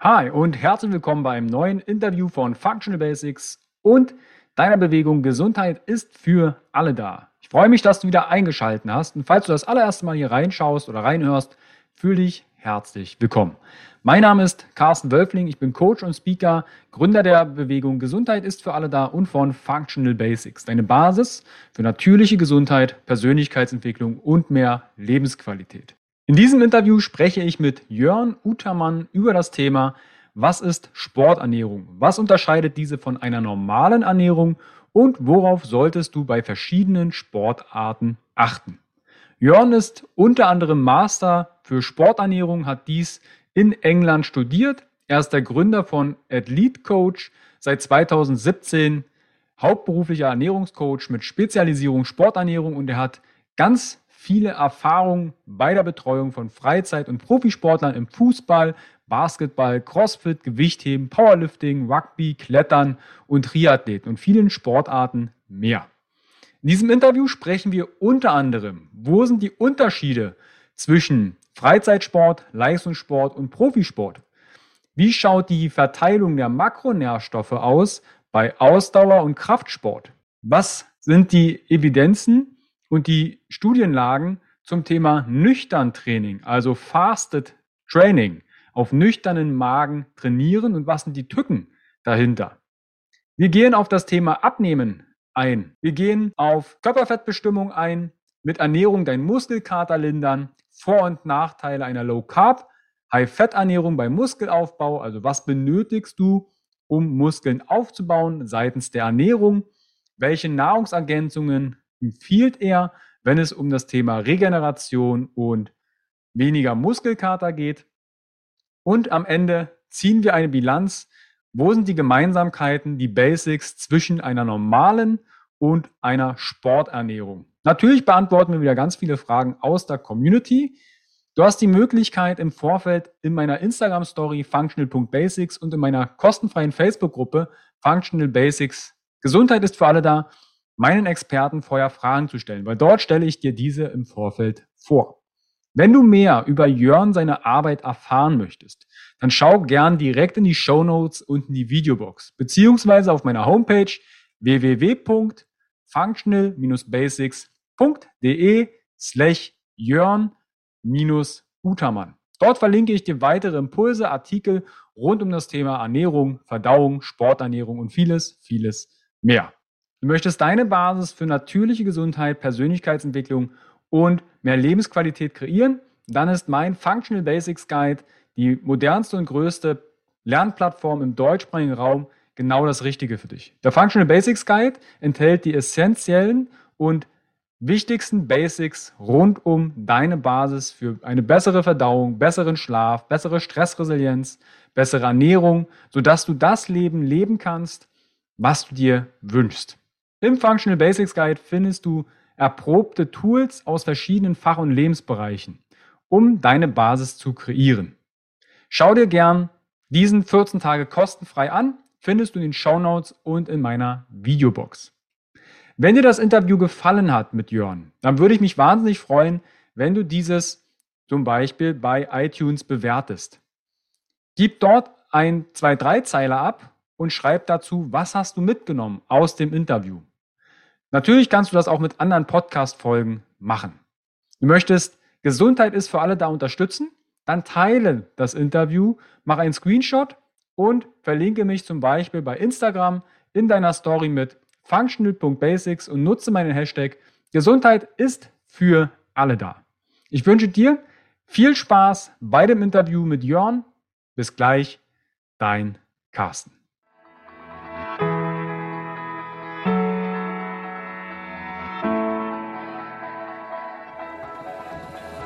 Hi und herzlich willkommen beim neuen Interview von Functional Basics und deiner Bewegung Gesundheit ist für alle da. Ich freue mich, dass du wieder eingeschaltet hast und falls du das allererste Mal hier reinschaust oder reinhörst, fühle dich herzlich willkommen. Mein Name ist Carsten Wölfling, ich bin Coach und Speaker, Gründer der Bewegung Gesundheit ist für alle da und von Functional Basics, deine Basis für natürliche Gesundheit, Persönlichkeitsentwicklung und mehr Lebensqualität. In diesem Interview spreche ich mit Jörn Utermann über das Thema, was ist Sporternährung? Was unterscheidet diese von einer normalen Ernährung? Und worauf solltest du bei verschiedenen Sportarten achten? Jörn ist unter anderem Master für Sporternährung, hat dies in England studiert. Er ist der Gründer von Athlete Coach, seit 2017 hauptberuflicher Ernährungscoach mit Spezialisierung Sporternährung und er hat ganz viele Erfahrungen bei der Betreuung von Freizeit- und Profisportlern im Fußball, Basketball, Crossfit, Gewichtheben, Powerlifting, Rugby, Klettern und Triathleten und vielen Sportarten mehr. In diesem Interview sprechen wir unter anderem, wo sind die Unterschiede zwischen Freizeitsport, Leistungssport und Profisport? Wie schaut die Verteilung der Makronährstoffe aus bei Ausdauer- und Kraftsport? Was sind die Evidenzen und die Studienlagen zum Thema nüchtern Training, also Fasted Training, auf nüchternen Magen trainieren und was sind die Tücken dahinter. Wir gehen auf das Thema Abnehmen ein. Wir gehen auf Körperfettbestimmung ein, mit Ernährung deinen Muskelkater lindern, Vor- und Nachteile einer Low Carb, High-Fett-Ernährung beim Muskelaufbau, also was benötigst du, um Muskeln aufzubauen seitens der Ernährung, welche Nahrungsergänzungen empfiehlt er, wenn es um das Thema Regeneration und weniger Muskelkater geht. Und am Ende ziehen wir eine Bilanz. Wo sind die Gemeinsamkeiten, die Basics zwischen einer normalen und einer Sporternährung? Natürlich beantworten wir wieder ganz viele Fragen aus der Community. Du hast die Möglichkeit im Vorfeld in meiner Instagram Story functional.basics und in meiner kostenfreien Facebook-Gruppe Functional Basics Gesundheit ist für alle da meinen Experten vorher Fragen zu stellen, weil dort stelle ich dir diese im Vorfeld vor. Wenn du mehr über Jörn seine Arbeit erfahren möchtest, dann schau gern direkt in die Show Notes und in die Videobox, beziehungsweise auf meiner Homepage www.functional-basics.de slash Jörn-Utermann. Dort verlinke ich dir weitere Impulse, Artikel rund um das Thema Ernährung, Verdauung, Sporternährung und vieles, vieles mehr. Du möchtest deine Basis für natürliche Gesundheit, Persönlichkeitsentwicklung und mehr Lebensqualität kreieren, dann ist mein Functional Basics Guide die modernste und größte Lernplattform im deutschsprachigen Raum genau das Richtige für dich. Der Functional Basics Guide enthält die essentiellen und wichtigsten Basics rund um deine Basis für eine bessere Verdauung, besseren Schlaf, bessere Stressresilienz, bessere Ernährung, sodass du das Leben leben kannst, was du dir wünschst. Im Functional Basics Guide findest du erprobte Tools aus verschiedenen Fach- und Lebensbereichen, um deine Basis zu kreieren. Schau dir gern diesen 14 Tage kostenfrei an, findest du in den Show Notes und in meiner Videobox. Wenn dir das Interview gefallen hat mit Jörn, dann würde ich mich wahnsinnig freuen, wenn du dieses zum Beispiel bei iTunes bewertest. Gib dort ein, zwei, drei Zeiler ab und schreib dazu, was hast du mitgenommen aus dem Interview. Natürlich kannst du das auch mit anderen Podcast-Folgen machen. Du möchtest Gesundheit ist für alle da unterstützen, dann teile das Interview, mach einen Screenshot und verlinke mich zum Beispiel bei Instagram in deiner Story mit functional.basics und nutze meinen Hashtag Gesundheit ist für alle da. Ich wünsche dir viel Spaß bei dem Interview mit Jörn. Bis gleich, dein Carsten.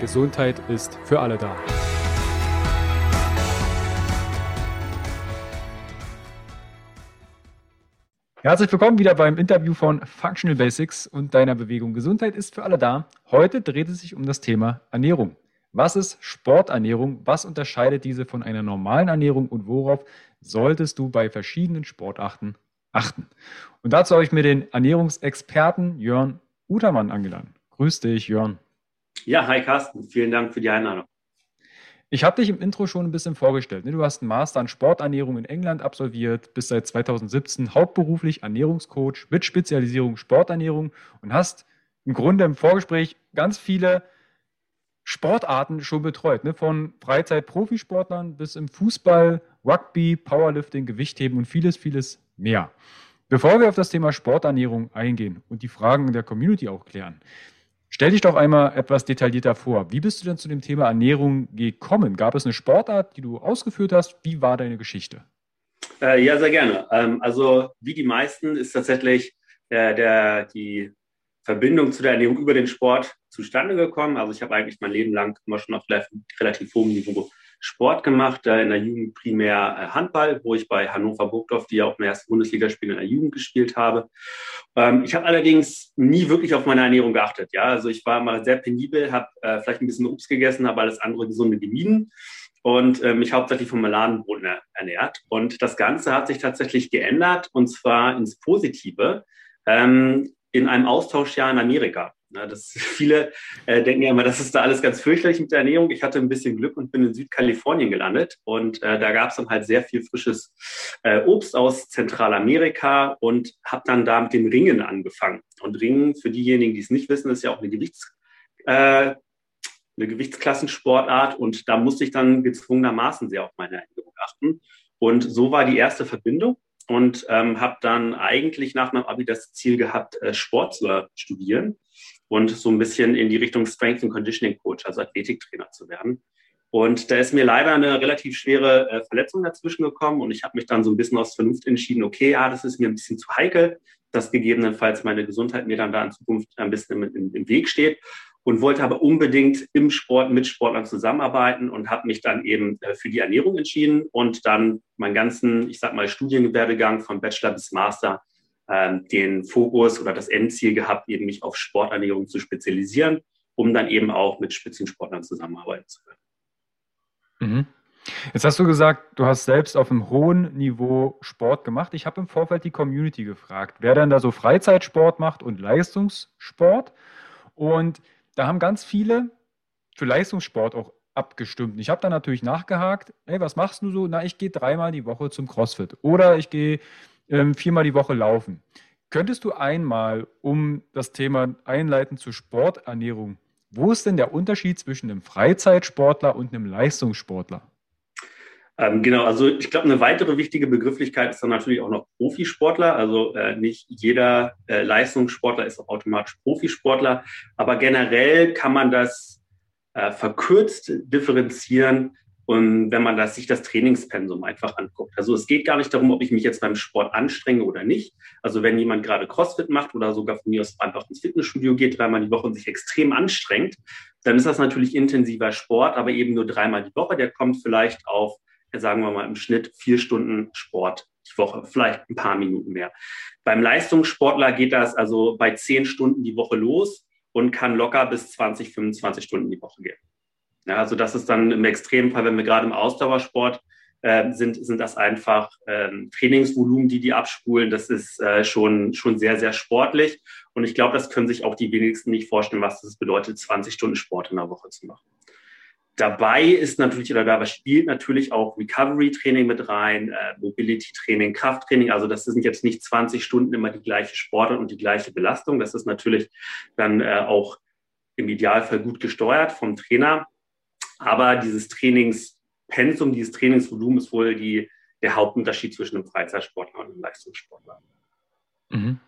Gesundheit ist für alle da. Herzlich willkommen wieder beim Interview von Functional Basics und deiner Bewegung Gesundheit ist für alle da. Heute dreht es sich um das Thema Ernährung. Was ist Sporternährung? Was unterscheidet diese von einer normalen Ernährung und worauf solltest du bei verschiedenen Sportarten achten? Und dazu habe ich mir den Ernährungsexperten Jörn Utermann angeladen. Grüß dich, Jörn. Ja, hi Carsten. Vielen Dank für die Einladung. Ich habe dich im Intro schon ein bisschen vorgestellt. Ne? Du hast einen Master an Sporternährung in England absolviert, bist seit 2017 hauptberuflich Ernährungscoach mit Spezialisierung Sporternährung und hast im Grunde im Vorgespräch ganz viele Sportarten schon betreut. Ne? Von Freizeit-Profisportlern bis im Fußball, Rugby, Powerlifting, Gewichtheben und vieles, vieles mehr. Bevor wir auf das Thema Sporternährung eingehen und die Fragen der Community auch klären, Stell dich doch einmal etwas detaillierter vor. Wie bist du denn zu dem Thema Ernährung gekommen? Gab es eine Sportart, die du ausgeführt hast? Wie war deine Geschichte? Äh, ja, sehr gerne. Ähm, also wie die meisten ist tatsächlich äh, der, die Verbindung zu der Ernährung über den Sport zustande gekommen. Also ich habe eigentlich mein Leben lang immer schon auf relativ hohem Niveau Sport gemacht, äh, in der Jugend primär äh, Handball, wo ich bei Hannover Burgdorf, die ja auch im ersten Bundesligaspiel in der Jugend gespielt habe. Ähm, ich habe allerdings nie wirklich auf meine Ernährung geachtet. Ja, also ich war mal sehr penibel, habe äh, vielleicht ein bisschen Obst gegessen, habe alles andere gesunde gemieden und äh, mich hauptsächlich vom Maladenbrot ernährt. Und das Ganze hat sich tatsächlich geändert und zwar ins Positive ähm, in einem Austauschjahr in Amerika. Na, das, viele äh, denken ja immer, das ist da alles ganz fürchterlich mit der Ernährung. Ich hatte ein bisschen Glück und bin in Südkalifornien gelandet. Und äh, da gab es dann halt sehr viel frisches äh, Obst aus Zentralamerika und habe dann da mit dem Ringen angefangen. Und Ringen, für diejenigen, die es nicht wissen, ist ja auch eine, Gewichts, äh, eine Gewichtsklassensportart. Und da musste ich dann gezwungenermaßen sehr auf meine Ernährung achten. Und so war die erste Verbindung und ähm, habe dann eigentlich nach meinem Abi das Ziel gehabt, äh, Sport zu studieren und so ein bisschen in die Richtung Strength and Conditioning Coach, also Athletiktrainer zu werden. Und da ist mir leider eine relativ schwere äh, Verletzung dazwischen gekommen und ich habe mich dann so ein bisschen aus Vernunft entschieden, okay, ja, das ist mir ein bisschen zu heikel, dass gegebenenfalls meine Gesundheit mir dann da in Zukunft ein bisschen im, im, im Weg steht und wollte aber unbedingt im Sport mit Sportlern zusammenarbeiten und habe mich dann eben äh, für die Ernährung entschieden und dann meinen ganzen, ich sag mal, Studienwerdegang von Bachelor bis Master den Fokus oder das Endziel gehabt, eben mich auf Sporternährung zu spezialisieren, um dann eben auch mit Spitzensportlern zusammenarbeiten zu können. Mhm. Jetzt hast du gesagt, du hast selbst auf einem hohen Niveau Sport gemacht. Ich habe im Vorfeld die Community gefragt, wer denn da so Freizeitsport macht und Leistungssport. Und da haben ganz viele für Leistungssport auch abgestimmt. Ich habe dann natürlich nachgehakt, hey, was machst du so? Na, ich gehe dreimal die Woche zum CrossFit oder ich gehe ähm, viermal die Woche laufen. Könntest du einmal, um das Thema einleiten zur Sporternährung, wo ist denn der Unterschied zwischen einem Freizeitsportler und einem Leistungssportler? Ähm, genau, also ich glaube, eine weitere wichtige Begrifflichkeit ist dann natürlich auch noch Profisportler. Also äh, nicht jeder äh, Leistungssportler ist auch automatisch Profisportler, aber generell kann man das äh, verkürzt differenzieren und wenn man das, sich das Trainingspensum einfach anguckt. Also es geht gar nicht darum, ob ich mich jetzt beim Sport anstrenge oder nicht. Also wenn jemand gerade CrossFit macht oder sogar von mir aus einfach ins Fitnessstudio geht, dreimal die Woche und sich extrem anstrengt, dann ist das natürlich intensiver Sport, aber eben nur dreimal die Woche. Der kommt vielleicht auf, sagen wir mal, im Schnitt vier Stunden Sport die Woche, vielleicht ein paar Minuten mehr. Beim Leistungssportler geht das also bei zehn Stunden die Woche los und kann locker bis 20, 25 Stunden die Woche gehen. Ja, also das ist dann im Extremfall, wenn wir gerade im Ausdauersport äh, sind, sind das einfach ähm, Trainingsvolumen, die die abspulen. Das ist äh, schon, schon sehr, sehr sportlich. Und ich glaube, das können sich auch die wenigsten nicht vorstellen, was das bedeutet, 20 Stunden Sport in der Woche zu machen. Dabei ist natürlich oder dabei spielt natürlich auch Recovery-Training mit rein, äh, Mobility-Training, Krafttraining. Also das sind jetzt nicht 20 Stunden immer die gleiche Sportart und die gleiche Belastung. Das ist natürlich dann äh, auch im Idealfall gut gesteuert vom Trainer. Aber dieses Trainingspensum, dieses Trainingsvolumen ist wohl die, der Hauptunterschied zwischen einem Freizeitsportler und einem Leistungssportler. Mhm.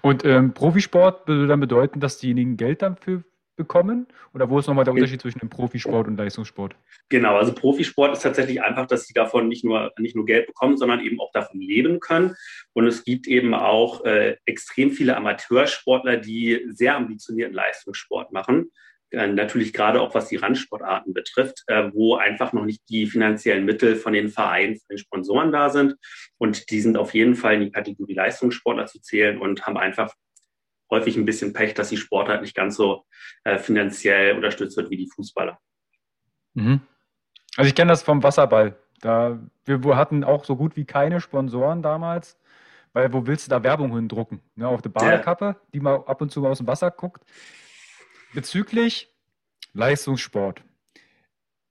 Und ähm, Profisport würde dann bedeuten, dass diejenigen Geld dafür bekommen? Oder wo ist nochmal der Unterschied zwischen dem Profisport und Leistungssport? Genau, also Profisport ist tatsächlich einfach, dass sie davon nicht nur, nicht nur Geld bekommen, sondern eben auch davon leben können. Und es gibt eben auch äh, extrem viele Amateursportler, die sehr ambitionierten Leistungssport machen natürlich gerade auch was die Randsportarten betrifft, äh, wo einfach noch nicht die finanziellen Mittel von den Vereinen, von den Sponsoren da sind. Und die sind auf jeden Fall in die Kategorie Leistungssportler zu zählen und haben einfach häufig ein bisschen Pech, dass die Sportart nicht ganz so äh, finanziell unterstützt wird wie die Fußballer. Mhm. Also ich kenne das vom Wasserball. Da, wir hatten auch so gut wie keine Sponsoren damals, weil wo willst du da Werbung hindrucken? Ne, auf der Badekappe, die mal ab und zu mal aus dem Wasser guckt. Bezüglich Leistungssport.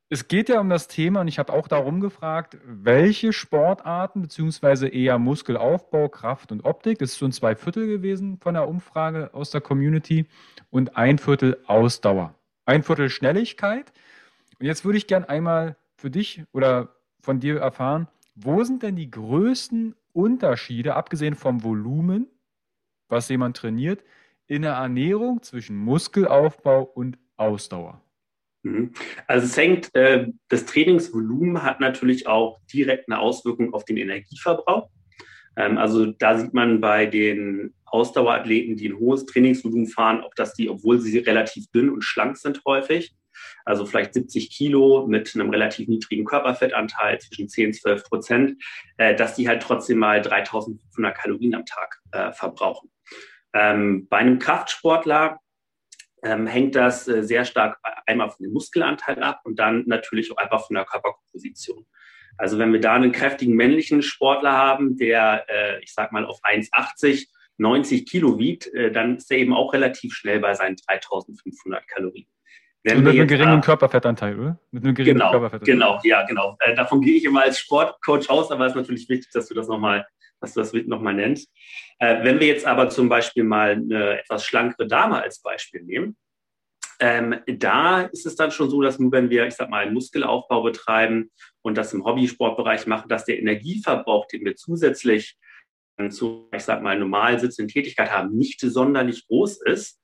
Es geht ja um das Thema, und ich habe auch darum gefragt, welche Sportarten, beziehungsweise eher Muskelaufbau, Kraft und Optik, das ist schon zwei Viertel gewesen von der Umfrage aus der Community, und ein Viertel Ausdauer. Ein Viertel Schnelligkeit. Und jetzt würde ich gern einmal für dich oder von dir erfahren, wo sind denn die größten Unterschiede, abgesehen vom Volumen, was jemand trainiert, in der Ernährung zwischen Muskelaufbau und Ausdauer? Mhm. Also es hängt, äh, das Trainingsvolumen hat natürlich auch direkt eine Auswirkung auf den Energieverbrauch. Ähm, also da sieht man bei den Ausdauerathleten, die ein hohes Trainingsvolumen fahren, auch dass die, obwohl sie relativ dünn und schlank sind häufig, also vielleicht 70 Kilo mit einem relativ niedrigen Körperfettanteil zwischen 10 und 12 Prozent, äh, dass die halt trotzdem mal 3500 Kalorien am Tag äh, verbrauchen. Ähm, bei einem Kraftsportler ähm, hängt das äh, sehr stark einmal von dem Muskelanteil ab und dann natürlich auch einfach von der Körperkomposition. Also wenn wir da einen kräftigen männlichen Sportler haben, der, äh, ich sag mal, auf 1,80, 90 Kilo wiegt, äh, dann ist er eben auch relativ schnell bei seinen 3500 Kalorien. Wenn also mit einem geringen da, Körperfettanteil, oder? Mit einem geringen genau, Körperfettanteil. Genau, ja, genau. Äh, davon gehe ich immer als Sportcoach aus, aber es ist natürlich wichtig, dass du das nochmal dass du das nochmal nennst. Äh, wenn wir jetzt aber zum Beispiel mal eine etwas schlankere Dame als Beispiel nehmen, ähm, da ist es dann schon so, dass nur wenn wir, ich sag mal, einen Muskelaufbau betreiben und das im Hobbysportbereich machen, dass der Energieverbrauch, den wir zusätzlich äh, zu, ich sag mal, normal sitzenden Tätigkeit haben, nicht sonderlich groß ist.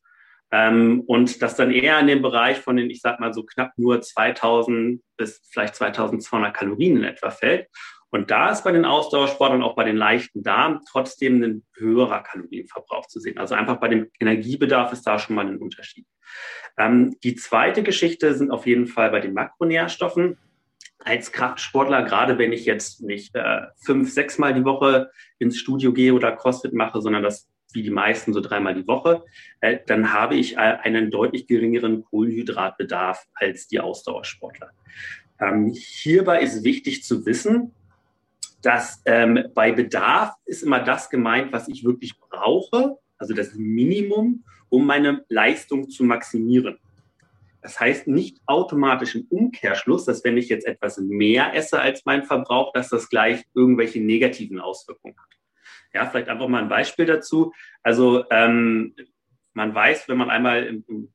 Ähm, und das dann eher in dem Bereich von den, ich sag mal, so knapp nur 2000 bis vielleicht 2200 Kalorien in etwa fällt. Und da ist bei den Ausdauersportlern, auch bei den leichten Damen, trotzdem ein höherer Kalorienverbrauch zu sehen. Also einfach bei dem Energiebedarf ist da schon mal ein Unterschied. Ähm, die zweite Geschichte sind auf jeden Fall bei den Makronährstoffen. Als Kraftsportler, gerade wenn ich jetzt nicht äh, fünf, sechs Mal die Woche ins Studio gehe oder CrossFit mache, sondern das wie die meisten so dreimal die Woche, äh, dann habe ich äh, einen deutlich geringeren Kohlenhydratbedarf als die Ausdauersportler. Ähm, hierbei ist wichtig zu wissen, dass ähm, bei Bedarf ist immer das gemeint, was ich wirklich brauche, also das Minimum, um meine Leistung zu maximieren. Das heißt nicht automatisch im Umkehrschluss, dass wenn ich jetzt etwas mehr esse als mein Verbrauch, dass das gleich irgendwelche negativen Auswirkungen hat. Ja, vielleicht einfach mal ein Beispiel dazu. Also ähm, man weiß, wenn man einmal im, im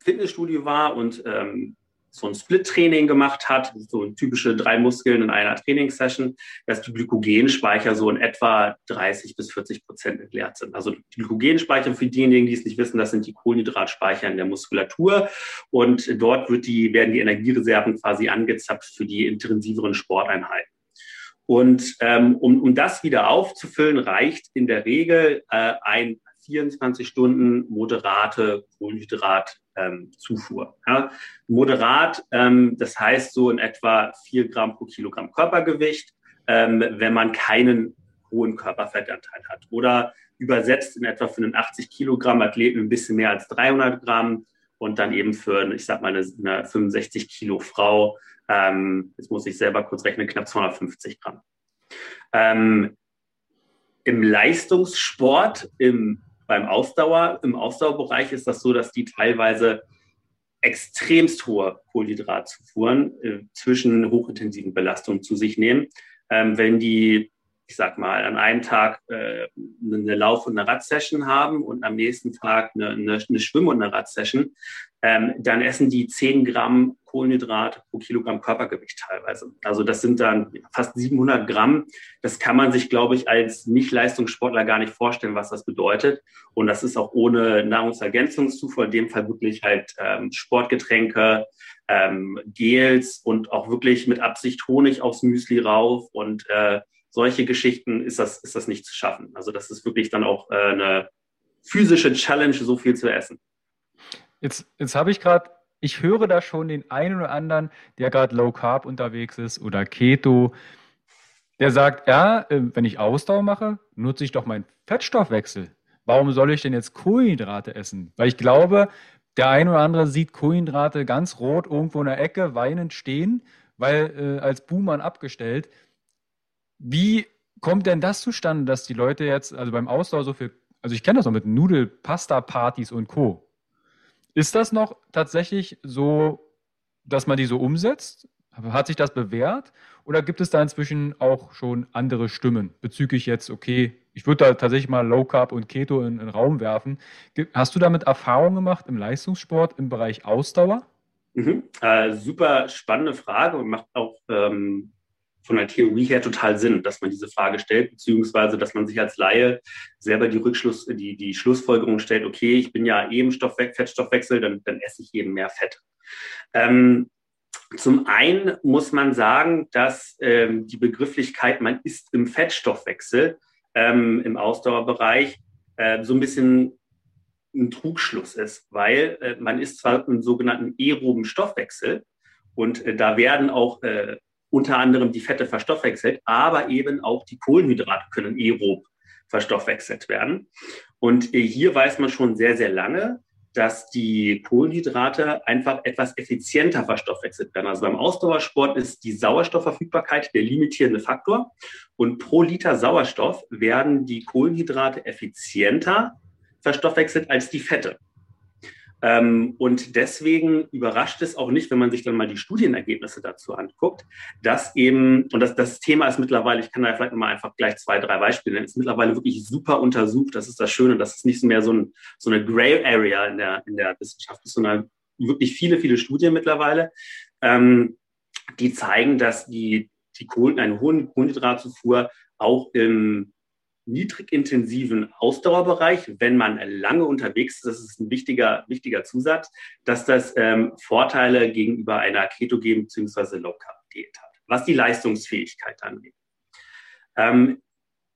Fitnessstudio war und ähm, so ein Split-Training gemacht hat, so typische drei Muskeln in einer Trainingssession, dass die Glykogenspeicher so in etwa 30 bis 40 Prozent entleert sind. Also die Glykogenspeicher für diejenigen, die es nicht wissen, das sind die Kohlenhydratspeicher in der Muskulatur und dort wird die, werden die Energiereserven quasi angezapft für die intensiveren Sporteinheiten. Und ähm, um, um das wieder aufzufüllen, reicht in der Regel äh, ein 24 Stunden moderate Kohlenhydratzufuhr. Ähm, ja. Moderat, ähm, das heißt so in etwa 4 Gramm pro Kilogramm Körpergewicht, ähm, wenn man keinen hohen Körperfettanteil hat. Oder übersetzt in etwa für einen 80 Kilogramm Athleten ein bisschen mehr als 300 Gramm und dann eben für, ich sag mal, eine, eine 65 Kilo Frau, ähm, jetzt muss ich selber kurz rechnen, knapp 250 Gramm. Ähm, Im Leistungssport, im beim Ausdauer, im Ausdauerbereich ist das so, dass die teilweise extremst hohe Kohlenhydratzufuhren äh, zwischen hochintensiven Belastungen zu sich nehmen. Ähm, wenn die ich sag mal, an einem Tag äh, eine Lauf- und eine Radsession haben und am nächsten Tag eine, eine, eine Schwimm- und eine Radsession, ähm, dann essen die 10 Gramm Kohlenhydrate pro Kilogramm Körpergewicht teilweise. Also das sind dann fast 700 Gramm. Das kann man sich, glaube ich, als Nicht-Leistungssportler gar nicht vorstellen, was das bedeutet. Und das ist auch ohne Nahrungsergänzungszufuhr, in dem Fall wirklich halt ähm, Sportgetränke, ähm, Gels und auch wirklich mit Absicht Honig aufs Müsli rauf und äh, solche Geschichten ist das, ist das nicht zu schaffen. Also das ist wirklich dann auch äh, eine physische Challenge, so viel zu essen. Jetzt, jetzt habe ich gerade, ich höre da schon den einen oder anderen, der gerade Low Carb unterwegs ist oder Keto, der sagt, ja, äh, wenn ich Ausdauer mache, nutze ich doch meinen Fettstoffwechsel. Warum soll ich denn jetzt Kohlenhydrate essen? Weil ich glaube, der eine oder andere sieht Kohlenhydrate ganz rot irgendwo in der Ecke weinend stehen, weil äh, als Buhmann abgestellt. Wie kommt denn das zustande, dass die Leute jetzt, also beim Ausdauer so viel, also ich kenne das noch mit Nudel-Pasta-Partys und Co. Ist das noch tatsächlich so, dass man die so umsetzt? Hat sich das bewährt? Oder gibt es da inzwischen auch schon andere Stimmen bezüglich jetzt, okay, ich würde da tatsächlich mal Low Carb und Keto in, den Raum werfen. Hast du damit Erfahrung gemacht im Leistungssport im Bereich Ausdauer? Mhm. Äh, super spannende Frage und macht auch ähm, von der Theorie her total Sinn, dass man diese Frage stellt, beziehungsweise dass man sich als Laie selber die Rückschluss, die, die Schlussfolgerung stellt, okay, ich bin ja eben Stoffwe Fettstoffwechsel, dann, dann esse ich eben mehr Fett. Ähm, zum einen muss man sagen, dass ähm, die Begrifflichkeit, man ist im Fettstoffwechsel ähm, im Ausdauerbereich, äh, so ein bisschen ein Trugschluss ist, weil äh, man ist zwar im sogenannten aeroben Stoffwechsel und äh, da werden auch äh, unter anderem die Fette verstoffwechselt, aber eben auch die Kohlenhydrate können aerob verstoffwechselt werden. Und äh, hier weiß man schon sehr, sehr lange, dass die Kohlenhydrate einfach etwas effizienter verstoffwechselt werden. Also beim Ausdauersport ist die Sauerstoffverfügbarkeit der limitierende Faktor. Und pro Liter Sauerstoff werden die Kohlenhydrate effizienter verstoffwechselt als die Fette. Ähm, und deswegen überrascht es auch nicht, wenn man sich dann mal die Studienergebnisse dazu anguckt, dass eben, und das, das Thema ist mittlerweile, ich kann da vielleicht mal einfach gleich zwei, drei Beispiele nennen, ist mittlerweile wirklich super untersucht. Das ist das Schöne, dass es nicht mehr so, ein, so eine Gray Area in der, in der Wissenschaft ist, sondern wirklich viele, viele Studien mittlerweile, ähm, die zeigen, dass die, die Kohlen, eine hohe Kohlenhydratzufuhr auch im niedrigintensiven Ausdauerbereich, wenn man lange unterwegs ist, das ist ein wichtiger, wichtiger Zusatz, dass das ähm, Vorteile gegenüber einer ketogenen bzw. Low-Carb-Diät hat, was die Leistungsfähigkeit angeht. Ähm,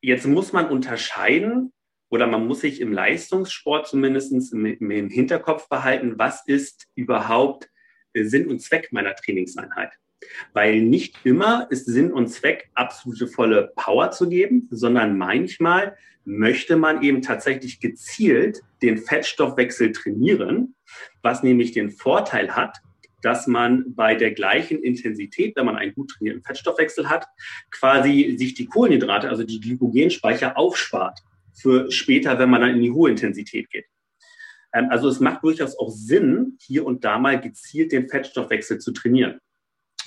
jetzt muss man unterscheiden oder man muss sich im Leistungssport zumindest im, im Hinterkopf behalten, was ist überhaupt Sinn und Zweck meiner Trainingseinheit. Weil nicht immer ist Sinn und Zweck, absolute volle Power zu geben, sondern manchmal möchte man eben tatsächlich gezielt den Fettstoffwechsel trainieren, was nämlich den Vorteil hat, dass man bei der gleichen Intensität, wenn man einen gut trainierten Fettstoffwechsel hat, quasi sich die Kohlenhydrate, also die Glykogenspeicher aufspart für später, wenn man dann in die hohe Intensität geht. Ähm, also es macht durchaus auch Sinn, hier und da mal gezielt den Fettstoffwechsel zu trainieren.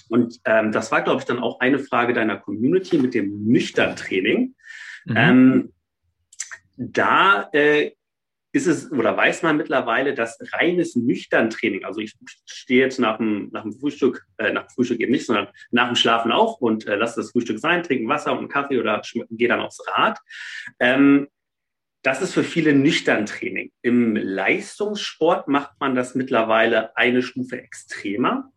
Und ähm, das war, glaube ich, dann auch eine Frage deiner Community mit dem Nüchtern-Training. Mhm. Ähm, da äh, ist es oder weiß man mittlerweile, dass reines Nüchtern-Training, also ich stehe jetzt nach dem, nach dem Frühstück, äh, nach dem Frühstück eben nicht, sondern nach dem Schlafen auf und äh, lasse das Frühstück sein, trinke Wasser und Kaffee oder gehe dann aufs Rad. Ähm, das ist für viele nüchtern Training. Im Leistungssport macht man das mittlerweile eine Stufe extremer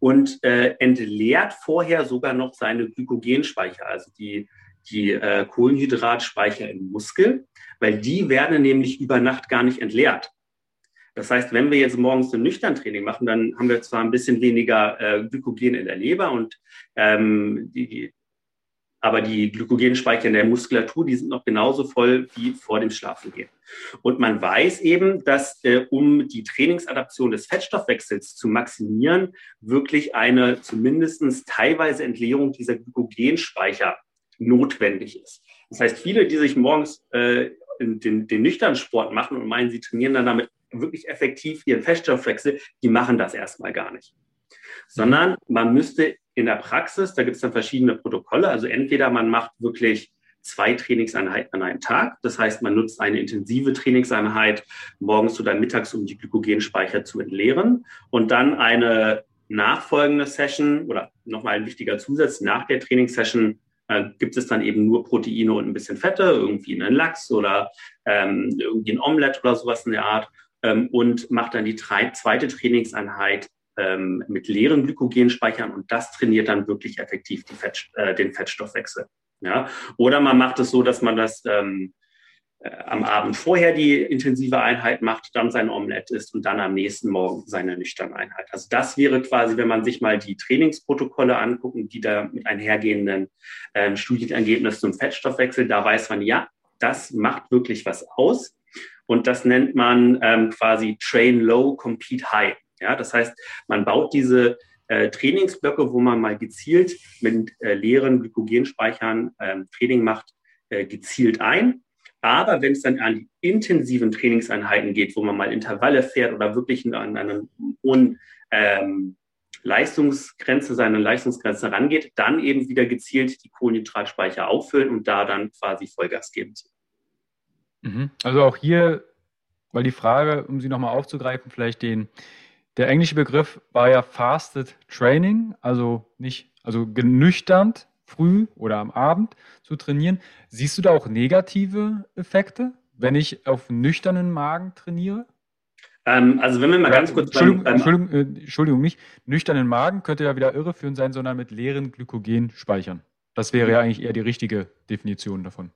und äh, entleert vorher sogar noch seine Glykogenspeicher, also die, die äh, Kohlenhydratspeicher im Muskel, weil die werden nämlich über Nacht gar nicht entleert. Das heißt, wenn wir jetzt morgens ein Nüchtern-Training machen, dann haben wir zwar ein bisschen weniger äh, Glykogen in der Leber und ähm, die, aber die Glykogenspeicher in der Muskulatur, die sind noch genauso voll wie vor dem Schlafengehen. Und man weiß eben, dass äh, um die Trainingsadaption des Fettstoffwechsels zu maximieren, wirklich eine zumindest teilweise Entleerung dieser Glykogenspeicher notwendig ist. Das heißt, viele, die sich morgens äh, den, den nüchternen Sport machen und meinen, sie trainieren dann damit wirklich effektiv ihren Fettstoffwechsel, die machen das erstmal gar nicht. Sondern man müsste in der Praxis, da gibt es dann verschiedene Protokolle. Also entweder man macht wirklich zwei Trainingseinheiten an einem Tag. Das heißt, man nutzt eine intensive Trainingseinheit morgens oder mittags, um die Glykogenspeicher zu entleeren. Und dann eine nachfolgende Session oder nochmal ein wichtiger Zusatz, nach der Trainingssession äh, gibt es dann eben nur Proteine und ein bisschen Fette, irgendwie einen Lachs oder ähm, irgendwie ein Omelett oder sowas in der Art ähm, und macht dann die drei, zweite Trainingseinheit ähm, mit leeren Glykogenspeichern und das trainiert dann wirklich effektiv Fett, äh, den Fettstoffwechsel. Ja? Oder man macht es so, dass man das ähm, äh, am Abend vorher die intensive Einheit macht, dann sein Omelett isst und dann am nächsten Morgen seine nüchterne Einheit. Also das wäre quasi, wenn man sich mal die Trainingsprotokolle anguckt, die da mit einhergehenden äh, Studienergebnissen zum Fettstoffwechsel, da weiß man, ja, das macht wirklich was aus. Und das nennt man ähm, quasi Train Low, Compete High. Ja, das heißt, man baut diese äh, Trainingsblöcke, wo man mal gezielt mit äh, leeren Glykogenspeichern äh, Training macht, äh, gezielt ein aber wenn es dann an die intensiven Trainingseinheiten geht, wo man mal Intervalle fährt oder wirklich an einer hohen ähm, Leistungsgrenze, seine Leistungsgrenze rangeht, dann eben wieder gezielt die Kohlenhydratspeicher auffüllen und da dann quasi Vollgas geben. Mhm. Also auch hier, weil die Frage, um sie nochmal aufzugreifen, vielleicht den, der englische Begriff war ja Fasted Training, also nicht, also genüchternd früh oder am Abend zu trainieren. Siehst du da auch negative Effekte, wenn ich auf nüchternen Magen trainiere? Ähm, also wenn wir mal ja, ganz kurz... Entschuldigung, beim, Entschuldigung, äh, Entschuldigung, nicht nüchternen Magen könnte ja wieder irreführend sein, sondern mit leeren Glykogenspeichern. Das wäre ja eigentlich eher die richtige Definition davon.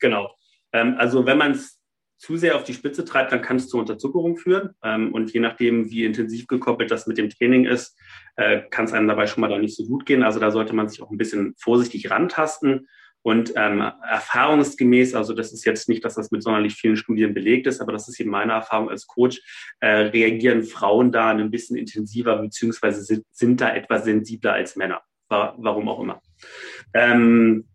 Genau. Ähm, also wenn man es zu sehr auf die Spitze treibt, dann kann es zur Unterzuckerung führen. Ähm, und je nachdem, wie intensiv gekoppelt das mit dem Training ist, äh, kann es einem dabei schon mal da nicht so gut gehen. Also da sollte man sich auch ein bisschen vorsichtig rantasten. Und ähm, erfahrungsgemäß, also das ist jetzt nicht, dass das mit sonderlich vielen Studien belegt ist, aber das ist eben meine Erfahrung als Coach, äh, reagieren Frauen da ein bisschen intensiver, beziehungsweise sind, sind da etwas sensibler als Männer. Warum auch immer. Ähm,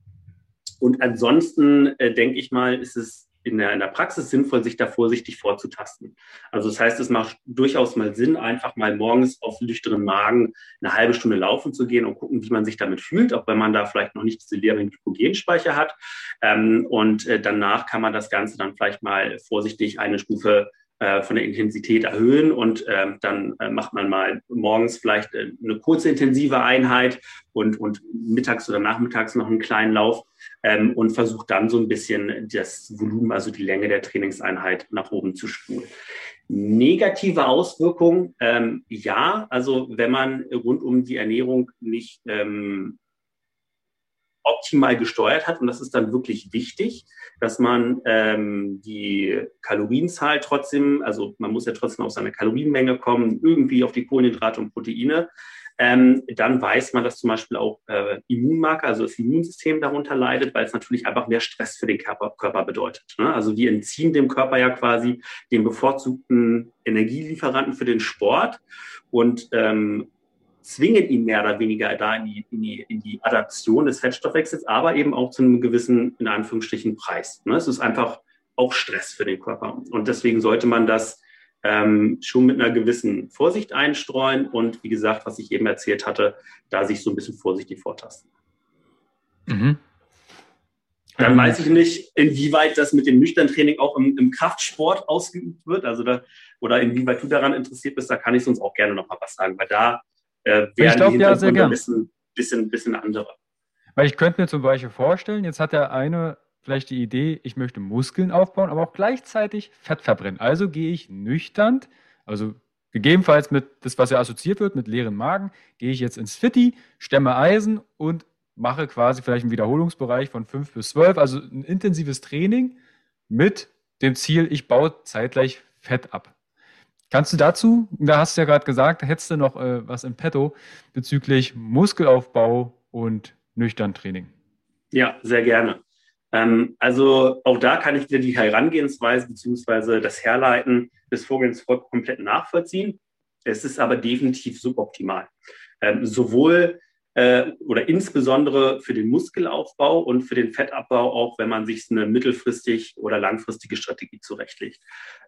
und ansonsten äh, denke ich mal, ist es in der, in der Praxis sinnvoll, sich da vorsichtig vorzutasten. Also das heißt, es macht durchaus mal Sinn, einfach mal morgens auf nüchternen Magen eine halbe Stunde laufen zu gehen und gucken, wie man sich damit fühlt, auch wenn man da vielleicht noch nicht diese leeren Glykogenspeicher hat. Ähm, und äh, danach kann man das Ganze dann vielleicht mal vorsichtig eine Stufe von der Intensität erhöhen und ähm, dann äh, macht man mal morgens vielleicht äh, eine kurze intensive Einheit und, und mittags oder nachmittags noch einen kleinen Lauf ähm, und versucht dann so ein bisschen das Volumen, also die Länge der Trainingseinheit nach oben zu spulen. Negative Auswirkungen, ähm, ja, also wenn man rund um die Ernährung nicht ähm, optimal gesteuert hat. Und das ist dann wirklich wichtig, dass man ähm, die Kalorienzahl trotzdem, also man muss ja trotzdem auf seine Kalorienmenge kommen, irgendwie auf die Kohlenhydrate und Proteine. Ähm, dann weiß man, dass zum Beispiel auch äh, Immunmarker, also das Immunsystem darunter leidet, weil es natürlich einfach mehr Stress für den Körper, Körper bedeutet. Ne? Also wir entziehen dem Körper ja quasi den bevorzugten Energielieferanten für den Sport. Und ähm, zwingen ihn mehr oder weniger da in die, in die, in die Adaption des Fettstoffwechsels, aber eben auch zu einem gewissen, in Anführungsstrichen, Preis. Ne? Es ist einfach auch Stress für den Körper. Und deswegen sollte man das ähm, schon mit einer gewissen Vorsicht einstreuen und wie gesagt, was ich eben erzählt hatte, da sich so ein bisschen vorsichtig vortasten. Mhm. Dann ähm. weiß ich nicht, inwieweit das mit dem nüchternen Training auch im, im, Kraftsport ausgeübt wird, also da, oder inwieweit du daran interessiert bist, da kann ich sonst auch gerne noch mal was sagen, weil da äh, wären ich glaub, ja, sehr gern. ein bisschen, bisschen, bisschen andere. Weil ich könnte mir zum Beispiel vorstellen, jetzt hat der eine vielleicht die Idee, ich möchte Muskeln aufbauen, aber auch gleichzeitig Fett verbrennen. Also gehe ich nüchtern, also gegebenenfalls mit das, was ja assoziiert wird, mit leeren Magen, gehe ich jetzt ins Fitti, stemme Eisen und mache quasi vielleicht einen Wiederholungsbereich von 5 bis 12, also ein intensives Training mit dem Ziel, ich baue zeitgleich Fett ab. Kannst du dazu, da hast du ja gerade gesagt, hättest du noch äh, was im Petto bezüglich Muskelaufbau und nüchtern Training? Ja, sehr gerne. Ähm, also auch da kann ich dir die Herangehensweise bzw. das Herleiten des Vorgehens komplett nachvollziehen. Es ist aber definitiv suboptimal. Ähm, sowohl äh, oder insbesondere für den Muskelaufbau und für den Fettabbau auch, wenn man sich eine mittelfristig oder langfristige Strategie zurechtlegt.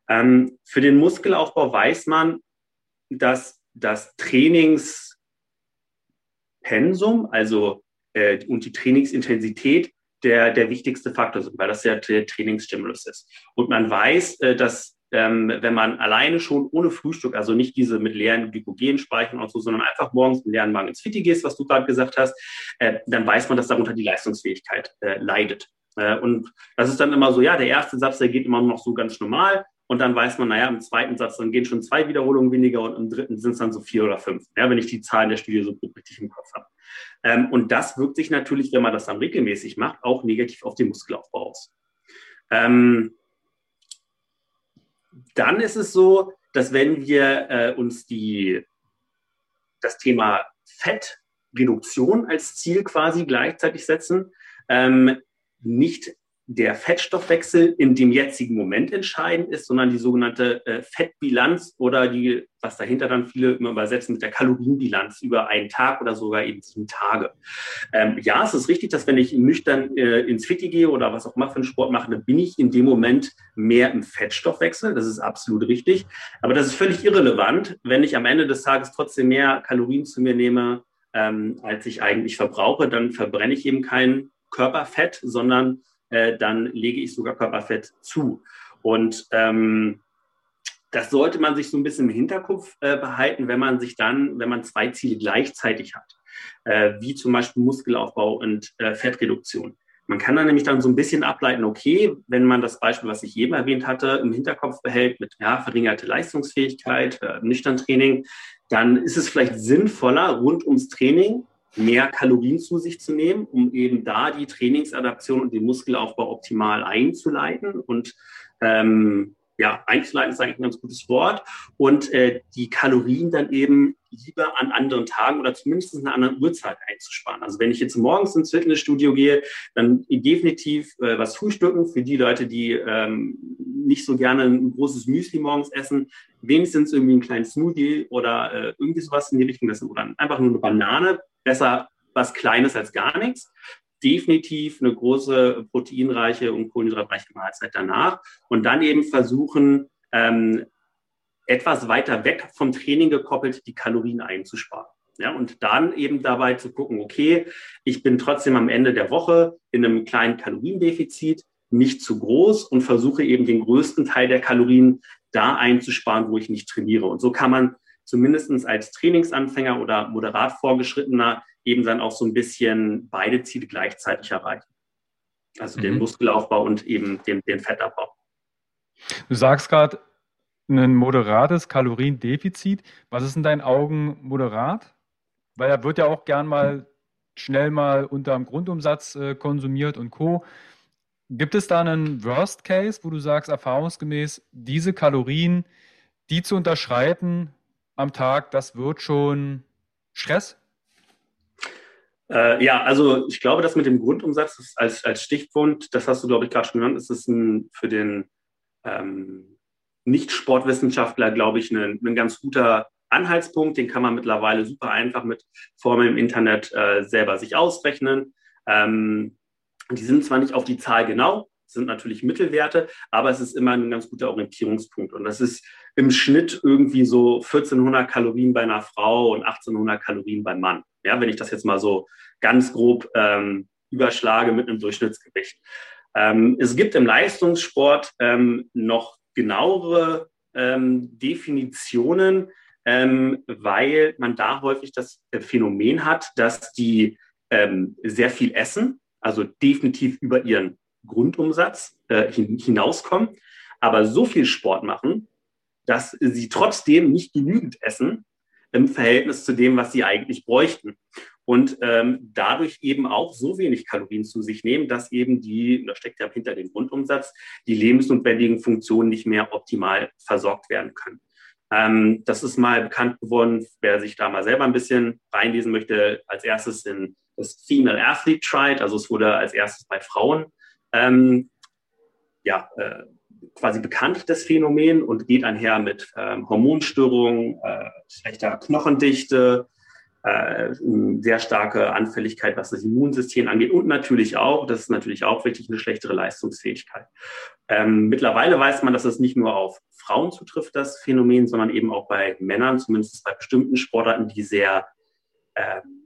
Ähm, für den Muskelaufbau weiß man, dass das Trainingspensum, also äh, und die Trainingsintensität der, der wichtigste Faktor sind, weil das ja der Trainingsstimulus ist. Und man weiß, äh, dass ähm, wenn man alleine schon ohne Frühstück, also nicht diese mit leeren Glykogenspeichern und so, sondern einfach morgens mit leeren Magen ins Fitti gehst, was du gerade gesagt hast, äh, dann weiß man, dass darunter die Leistungsfähigkeit äh, leidet. Äh, und das ist dann immer so, ja, der erste Satz, der geht immer noch so ganz normal. Und dann weiß man, naja, im zweiten Satz, dann gehen schon zwei Wiederholungen weniger und im dritten sind es dann so vier oder fünf, ja, wenn ich die Zahlen der Studie so gut richtig im Kopf habe. Ähm, und das wirkt sich natürlich, wenn man das dann regelmäßig macht, auch negativ auf den Muskelaufbau aus. Ähm, dann ist es so, dass wenn wir äh, uns die, das Thema Fettreduktion als Ziel quasi gleichzeitig setzen, ähm, nicht der Fettstoffwechsel in dem jetzigen Moment entscheidend ist, sondern die sogenannte äh, Fettbilanz oder die, was dahinter dann viele immer übersetzen mit der Kalorienbilanz über einen Tag oder sogar eben sieben Tage. Ähm, ja, es ist richtig, dass wenn ich nüchtern äh, ins Fitti gehe oder was auch immer für einen Sport mache, dann bin ich in dem Moment mehr im Fettstoffwechsel. Das ist absolut richtig. Aber das ist völlig irrelevant, wenn ich am Ende des Tages trotzdem mehr Kalorien zu mir nehme, ähm, als ich eigentlich verbrauche, dann verbrenne ich eben kein Körperfett, sondern äh, dann lege ich sogar Körperfett zu. Und ähm, das sollte man sich so ein bisschen im Hinterkopf äh, behalten, wenn man sich dann, wenn man zwei Ziele gleichzeitig hat, äh, wie zum Beispiel Muskelaufbau und äh, Fettreduktion. Man kann dann nämlich dann so ein bisschen ableiten, okay, wenn man das Beispiel, was ich eben erwähnt hatte, im Hinterkopf behält mit ja, verringerte Leistungsfähigkeit, äh, nüchtern Training, dann ist es vielleicht sinnvoller, rund ums Training mehr Kalorien zu sich zu nehmen, um eben da die Trainingsadaption und den Muskelaufbau optimal einzuleiten. Und ähm, ja, einzuleiten ist eigentlich ein ganz gutes Wort. Und äh, die Kalorien dann eben lieber an anderen Tagen oder zumindest in einer anderen Uhrzeit einzusparen. Also wenn ich jetzt morgens ins Fitnessstudio gehe, dann definitiv äh, was frühstücken für die Leute, die ähm, nicht so gerne ein großes Müsli morgens essen, wenigstens irgendwie einen kleinen Smoothie oder äh, irgendwie sowas in die Richtung, das, oder einfach nur eine Banane besser was Kleines als gar nichts. Definitiv eine große proteinreiche und kohlenhydratreiche Mahlzeit danach. Und dann eben versuchen, ähm, etwas weiter weg vom Training gekoppelt die Kalorien einzusparen. Ja, und dann eben dabei zu gucken, okay, ich bin trotzdem am Ende der Woche in einem kleinen Kaloriendefizit, nicht zu groß und versuche eben den größten Teil der Kalorien da einzusparen, wo ich nicht trainiere. Und so kann man zumindest als Trainingsanfänger oder moderat Vorgeschrittener eben dann auch so ein bisschen beide Ziele gleichzeitig erreichen. Also mhm. den Muskelaufbau und eben den, den Fettabbau. Du sagst gerade, ein moderates Kaloriendefizit. Was ist in deinen Augen moderat? Weil er wird ja auch gern mal schnell mal unter dem Grundumsatz äh, konsumiert und Co. Gibt es da einen Worst Case, wo du sagst, erfahrungsgemäß, diese Kalorien, die zu unterschreiten, am Tag, das wird schon Stress? Äh, ja, also ich glaube, das mit dem Grundumsatz als, als Stichpunkt, das hast du, glaube ich, gerade schon genannt, ist es für den ähm, Nicht-Sportwissenschaftler, glaube ich, ein, ein ganz guter Anhaltspunkt. Den kann man mittlerweile super einfach mit Formeln im Internet äh, selber sich ausrechnen. Ähm, die sind zwar nicht auf die Zahl genau, sind natürlich Mittelwerte, aber es ist immer ein ganz guter Orientierungspunkt. Und das ist im Schnitt irgendwie so 1400 Kalorien bei einer Frau und 1800 Kalorien beim Mann. Ja, wenn ich das jetzt mal so ganz grob ähm, überschlage mit einem Durchschnittsgewicht. Ähm, es gibt im Leistungssport ähm, noch genauere ähm, Definitionen, ähm, weil man da häufig das Phänomen hat, dass die ähm, sehr viel essen, also definitiv über ihren Grundumsatz äh, hinauskommen, aber so viel Sport machen, dass sie trotzdem nicht genügend essen im Verhältnis zu dem, was sie eigentlich bräuchten. Und ähm, dadurch eben auch so wenig Kalorien zu sich nehmen, dass eben die, da steckt ja hinter dem Grundumsatz, die lebensnotwendigen Funktionen nicht mehr optimal versorgt werden können. Ähm, das ist mal bekannt geworden, wer sich da mal selber ein bisschen reinlesen möchte, als erstes in das Female Athlete Triad, also es wurde als erstes bei Frauen ähm, ja, äh, quasi bekannt, das Phänomen, und geht einher mit ähm, Hormonstörungen, äh, schlechter Knochendichte, äh, sehr starke Anfälligkeit, was das Immunsystem angeht und natürlich auch, das ist natürlich auch wichtig, eine schlechtere Leistungsfähigkeit. Ähm, mittlerweile weiß man, dass es nicht nur auf Frauen zutrifft, das Phänomen, sondern eben auch bei Männern, zumindest bei bestimmten Sportarten, die sehr ähm,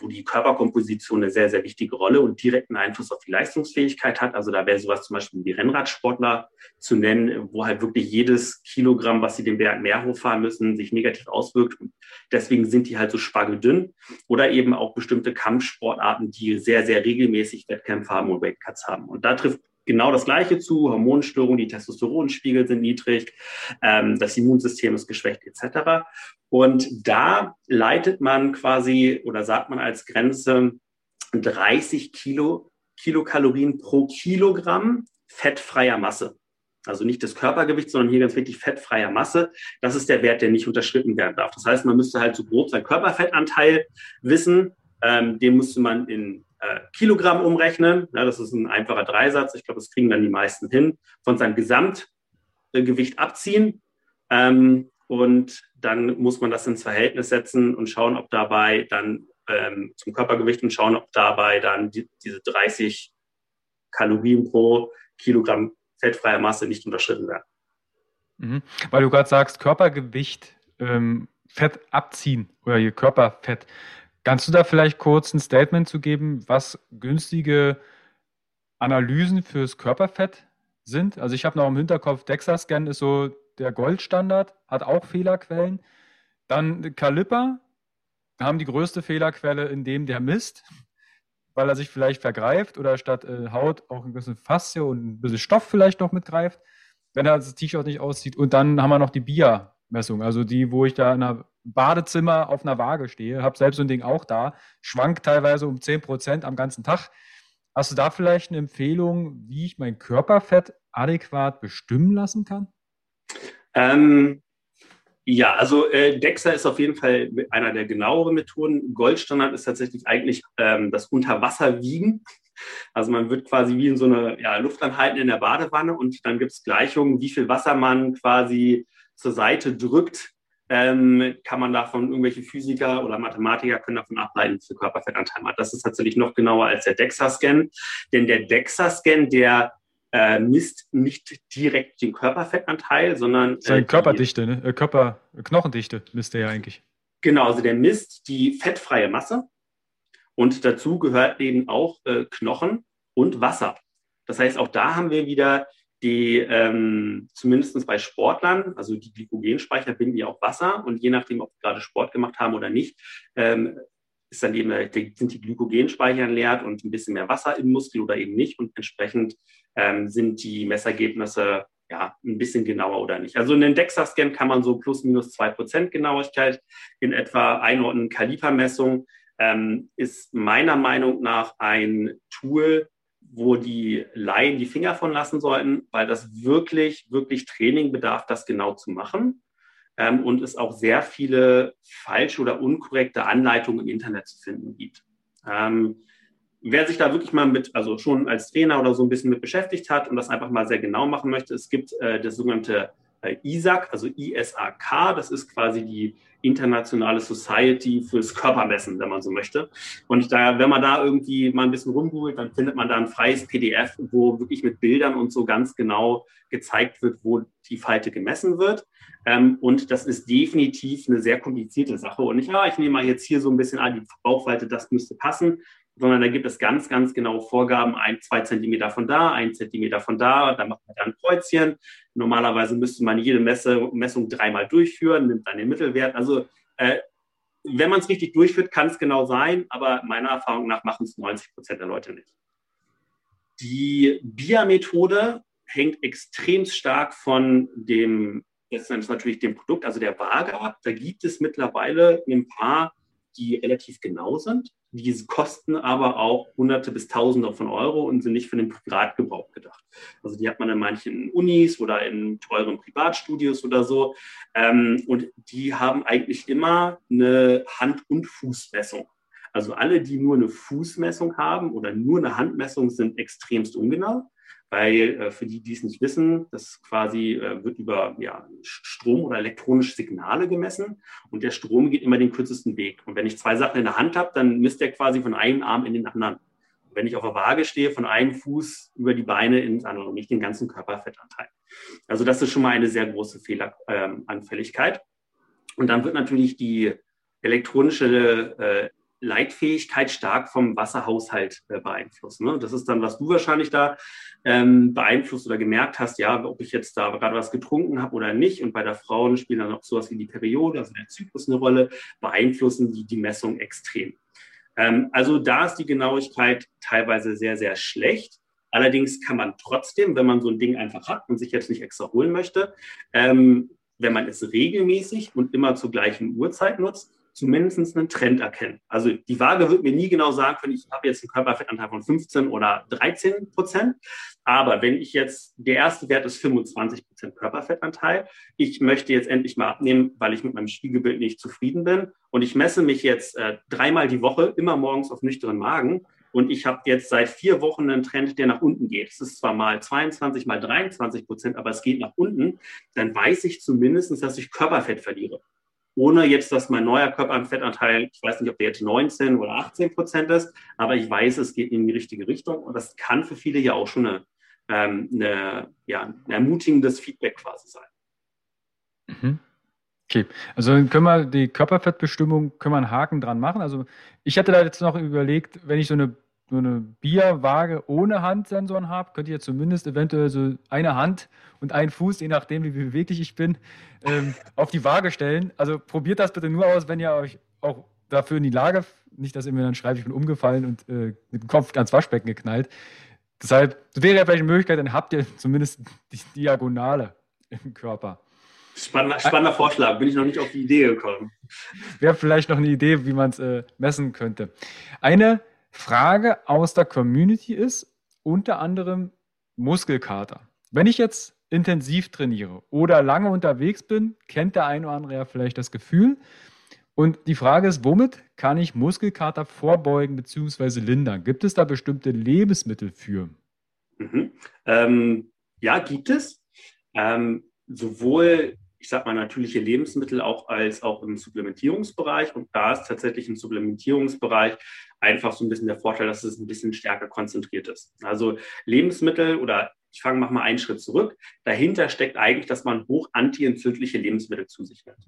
wo die Körperkomposition eine sehr, sehr wichtige Rolle und direkten Einfluss auf die Leistungsfähigkeit hat. Also da wäre sowas zum Beispiel wie Rennradsportler zu nennen, wo halt wirklich jedes Kilogramm, was sie den Berg mehr hochfahren müssen, sich negativ auswirkt. Und deswegen sind die halt so spargeldünn. Oder eben auch bestimmte Kampfsportarten, die sehr, sehr regelmäßig Wettkämpfe haben und Weightcuts haben. Und da trifft genau das Gleiche zu, Hormonstörungen, die Testosteronspiegel sind niedrig, ähm, das Immunsystem ist geschwächt etc. Und da leitet man quasi oder sagt man als Grenze 30 Kilo, Kilokalorien pro Kilogramm fettfreier Masse. Also nicht das Körpergewicht, sondern hier ganz wichtig fettfreier Masse. Das ist der Wert, der nicht unterschritten werden darf. Das heißt, man müsste halt so grob seinen Körperfettanteil wissen. Ähm, den müsste man in Kilogramm umrechnen. Ja, das ist ein einfacher Dreisatz. Ich glaube, das kriegen dann die meisten hin. Von seinem Gesamtgewicht abziehen. Ähm, und dann muss man das ins Verhältnis setzen und schauen, ob dabei dann ähm, zum Körpergewicht und schauen, ob dabei dann die, diese 30 Kalorien pro Kilogramm fettfreier Masse nicht unterschritten werden. Mhm. Weil du gerade sagst, Körpergewicht, ähm, Fett abziehen oder hier Körperfett. Kannst du da vielleicht kurz ein Statement zu geben, was günstige Analysen fürs Körperfett sind? Also ich habe noch im Hinterkopf, DEXA-Scan ist so der Goldstandard, hat auch Fehlerquellen. Dann Caliper haben die größte Fehlerquelle, in dem der misst weil er sich vielleicht vergreift oder statt äh, Haut auch ein bisschen Faszie und ein bisschen Stoff vielleicht noch mitgreift, wenn er das T-Shirt nicht aussieht. Und dann haben wir noch die BIA-Messung, also die, wo ich da in einem Badezimmer auf einer Waage stehe, habe selbst so ein Ding auch da, schwankt teilweise um 10 Prozent am ganzen Tag. Hast du da vielleicht eine Empfehlung, wie ich mein Körperfett adäquat bestimmen lassen kann? Ähm, ja, also äh, DEXA ist auf jeden Fall einer der genaueren Methoden. Goldstandard ist tatsächlich eigentlich ähm, das Unterwasserwiegen. Also man wird quasi wie in so eine ja, Luft anhalten in der Badewanne und dann gibt es Gleichungen, wie viel Wasser man quasi zur Seite drückt, ähm, kann man davon, irgendwelche Physiker oder Mathematiker können davon ableiten, wie viel Körperfettanteil hat. Das ist tatsächlich noch genauer als der DEXA-Scan. Denn der DEXA-Scan, der äh, misst nicht direkt den Körperfettanteil, sondern. Seine äh, Körperdichte, ne? Äh, Körper, Knochendichte misst er ja eigentlich. Genau, also der misst die fettfreie Masse und dazu gehört eben auch äh, Knochen und Wasser. Das heißt, auch da haben wir wieder die, ähm, zumindest bei Sportlern, also die Glykogenspeicher binden ja auch Wasser und je nachdem, ob wir gerade Sport gemacht haben oder nicht, ähm, ist dann eben, sind die Glykogenspeicher leer und ein bisschen mehr Wasser im Muskel oder eben nicht und entsprechend ähm, sind die Messergebnisse ja, ein bisschen genauer oder nicht. Also in den DEXA-Scan kann man so plus minus zwei Prozent Genauigkeit in etwa einordnen. Kalipermessung ähm, ist meiner Meinung nach ein Tool, wo die Laien die Finger von lassen sollten, weil das wirklich, wirklich Training bedarf, das genau zu machen. Ähm, und es auch sehr viele falsche oder unkorrekte Anleitungen im Internet zu finden gibt. Ähm, wer sich da wirklich mal mit, also schon als Trainer oder so ein bisschen mit beschäftigt hat und das einfach mal sehr genau machen möchte, es gibt äh, das sogenannte äh, ISAC, also ISAK, das ist quasi die internationale Society fürs Körpermessen, wenn man so möchte. Und da, wenn man da irgendwie mal ein bisschen rumgoogelt, dann findet man da ein freies PDF, wo wirklich mit Bildern und so ganz genau gezeigt wird, wo die Falte gemessen wird. Ähm, und das ist definitiv eine sehr komplizierte Sache. Und nicht, ja, ich nehme mal jetzt hier so ein bisschen an, die Bauchfalte, das müsste passen sondern da gibt es ganz, ganz genaue Vorgaben, ein, zwei Zentimeter von da, ein Zentimeter von da, da macht man dann ein Kreuzchen. Normalerweise müsste man jede Messe, Messung dreimal durchführen, nimmt dann den Mittelwert. Also äh, wenn man es richtig durchführt, kann es genau sein, aber meiner Erfahrung nach machen es 90 Prozent der Leute nicht. Die BIA-Methode hängt extrem stark von dem, jetzt natürlich dem Produkt, also der Waage ab. Da gibt es mittlerweile ein paar, die relativ genau sind. Diese kosten aber auch Hunderte bis Tausende von Euro und sind nicht für den Privatgebrauch gedacht. Also die hat man in manchen Unis oder in teuren Privatstudios oder so. Ähm, und die haben eigentlich immer eine Hand- und Fußmessung. Also alle, die nur eine Fußmessung haben oder nur eine Handmessung, sind extremst ungenau weil äh, für die, die es nicht wissen, das quasi äh, wird über ja, Strom oder elektronische Signale gemessen und der Strom geht immer den kürzesten Weg. Und wenn ich zwei Sachen in der Hand habe, dann misst der quasi von einem Arm in den anderen. Und wenn ich auf der Waage stehe, von einem Fuß über die Beine ins andere und nicht den ganzen Körperfettanteil. Also das ist schon mal eine sehr große Fehleranfälligkeit. Ähm, und dann wird natürlich die elektronische äh, Leitfähigkeit stark vom Wasserhaushalt äh, beeinflusst. Ne? Das ist dann, was du wahrscheinlich da ähm, beeinflusst oder gemerkt hast, ja, ob ich jetzt da gerade was getrunken habe oder nicht. Und bei der Frauen spielen dann auch sowas wie die Periode, also der Zyklus eine Rolle, beeinflussen die die Messung extrem. Ähm, also da ist die Genauigkeit teilweise sehr, sehr schlecht. Allerdings kann man trotzdem, wenn man so ein Ding einfach hat und sich jetzt nicht extra holen möchte, ähm, wenn man es regelmäßig und immer zur gleichen Uhrzeit nutzt, zumindest einen Trend erkennen. Also die Waage wird mir nie genau sagen können, ich habe jetzt einen Körperfettanteil von 15 oder 13 Prozent. Aber wenn ich jetzt, der erste Wert ist 25 Prozent Körperfettanteil, ich möchte jetzt endlich mal abnehmen, weil ich mit meinem Spiegelbild nicht zufrieden bin und ich messe mich jetzt äh, dreimal die Woche, immer morgens auf nüchternen Magen und ich habe jetzt seit vier Wochen einen Trend, der nach unten geht. Es ist zwar mal 22, mal 23 Prozent, aber es geht nach unten. Dann weiß ich zumindest, dass ich Körperfett verliere. Ohne jetzt, dass mein neuer Körperfettanteil, ich weiß nicht, ob der jetzt 19 oder 18 Prozent ist, aber ich weiß, es geht in die richtige Richtung. Und das kann für viele ja auch schon eine, ähm, eine, ja, ein ermutigendes Feedback quasi sein. Mhm. Okay, also können wir die Körperfettbestimmung, können wir einen Haken dran machen. Also ich hatte da jetzt noch überlegt, wenn ich so eine so eine Bierwaage ohne Handsensoren habe, könnt ihr zumindest eventuell so eine Hand und einen Fuß, je nachdem, wie beweglich ich bin, ähm, auf die Waage stellen. Also probiert das bitte nur aus, wenn ihr euch auch dafür in die Lage, nicht, dass ihr mir dann schreibt, ich bin umgefallen und äh, mit dem Kopf ans Waschbecken geknallt. Deshalb, das wäre ja vielleicht eine Möglichkeit, dann habt ihr zumindest die Diagonale im Körper. Spannender, spannender Vorschlag, bin ich noch nicht auf die Idee gekommen. Wäre vielleicht noch eine Idee, wie man es äh, messen könnte. Eine Frage aus der Community ist unter anderem Muskelkater. Wenn ich jetzt intensiv trainiere oder lange unterwegs bin, kennt der eine oder andere ja vielleicht das Gefühl. Und die Frage ist, womit kann ich Muskelkater vorbeugen bzw. lindern? Gibt es da bestimmte Lebensmittel für? Mhm. Ähm, ja, gibt es. Ähm, sowohl ich sag mal, natürliche Lebensmittel auch als auch im Supplementierungsbereich. Und da ist tatsächlich im Supplementierungsbereich einfach so ein bisschen der Vorteil, dass es ein bisschen stärker konzentriert ist. Also Lebensmittel oder ich fange mach mal einen Schritt zurück. Dahinter steckt eigentlich, dass man hoch antientzündliche Lebensmittel zu sich nimmt.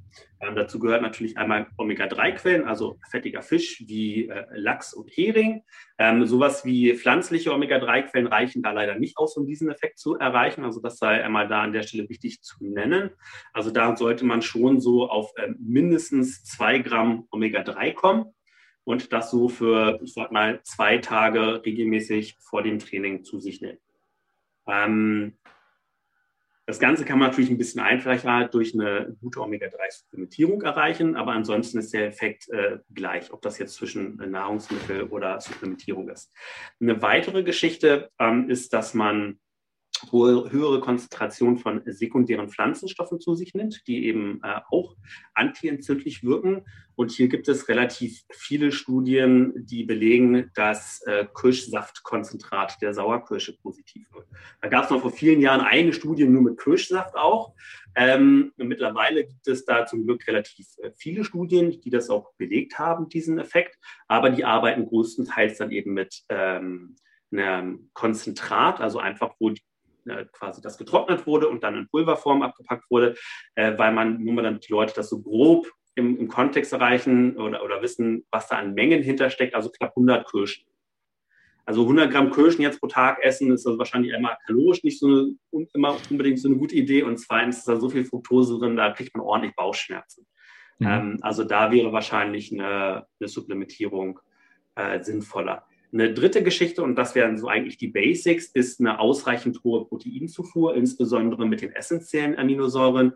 Ähm, dazu gehört natürlich einmal Omega-3-Quellen, also fettiger Fisch wie äh, Lachs und Hering. Ähm, sowas wie pflanzliche Omega-3-Quellen reichen da leider nicht aus, um diesen Effekt zu erreichen. Also das sei einmal da an der Stelle wichtig zu nennen. Also da sollte man schon so auf ähm, mindestens zwei Gramm Omega-3 kommen und das so für, ich sag mal, zwei Tage regelmäßig vor dem Training zu sich nehmen. Ähm, das Ganze kann man natürlich ein bisschen einfacher durch eine gute Omega-3-Supplementierung erreichen, aber ansonsten ist der Effekt äh, gleich, ob das jetzt zwischen Nahrungsmittel oder Supplementierung ist. Eine weitere Geschichte ähm, ist, dass man hohe, höhere Konzentration von sekundären Pflanzenstoffen zu sich nimmt, die eben äh, auch antientzündlich wirken. Und hier gibt es relativ viele Studien, die belegen, dass äh, Kirschsaftkonzentrat der Sauerkirsche positiv wird. Da gab es noch vor vielen Jahren eine Studie nur mit Kirschsaft auch. Ähm, mittlerweile gibt es da zum Glück relativ äh, viele Studien, die das auch belegt haben, diesen Effekt. Aber die arbeiten größtenteils dann eben mit ähm, einem Konzentrat, also einfach, wo die äh, quasi das getrocknet wurde und dann in Pulverform abgepackt wurde, äh, weil man nur mal dann die Leute das so grob im, im Kontext erreichen oder, oder wissen, was da an Mengen hintersteckt, also knapp 100 Kirschen. Also 100 Gramm Kirschen jetzt pro Tag essen ist also wahrscheinlich einmal kalorisch nicht so eine, immer unbedingt so eine gute Idee und zweitens ist da so viel Fructose drin, da kriegt man ordentlich Bauchschmerzen. Mhm. Ähm, also da wäre wahrscheinlich eine, eine Supplementierung äh, sinnvoller. Eine dritte Geschichte, und das wären so eigentlich die Basics, ist eine ausreichend hohe Proteinzufuhr, insbesondere mit den essentiellen Aminosäuren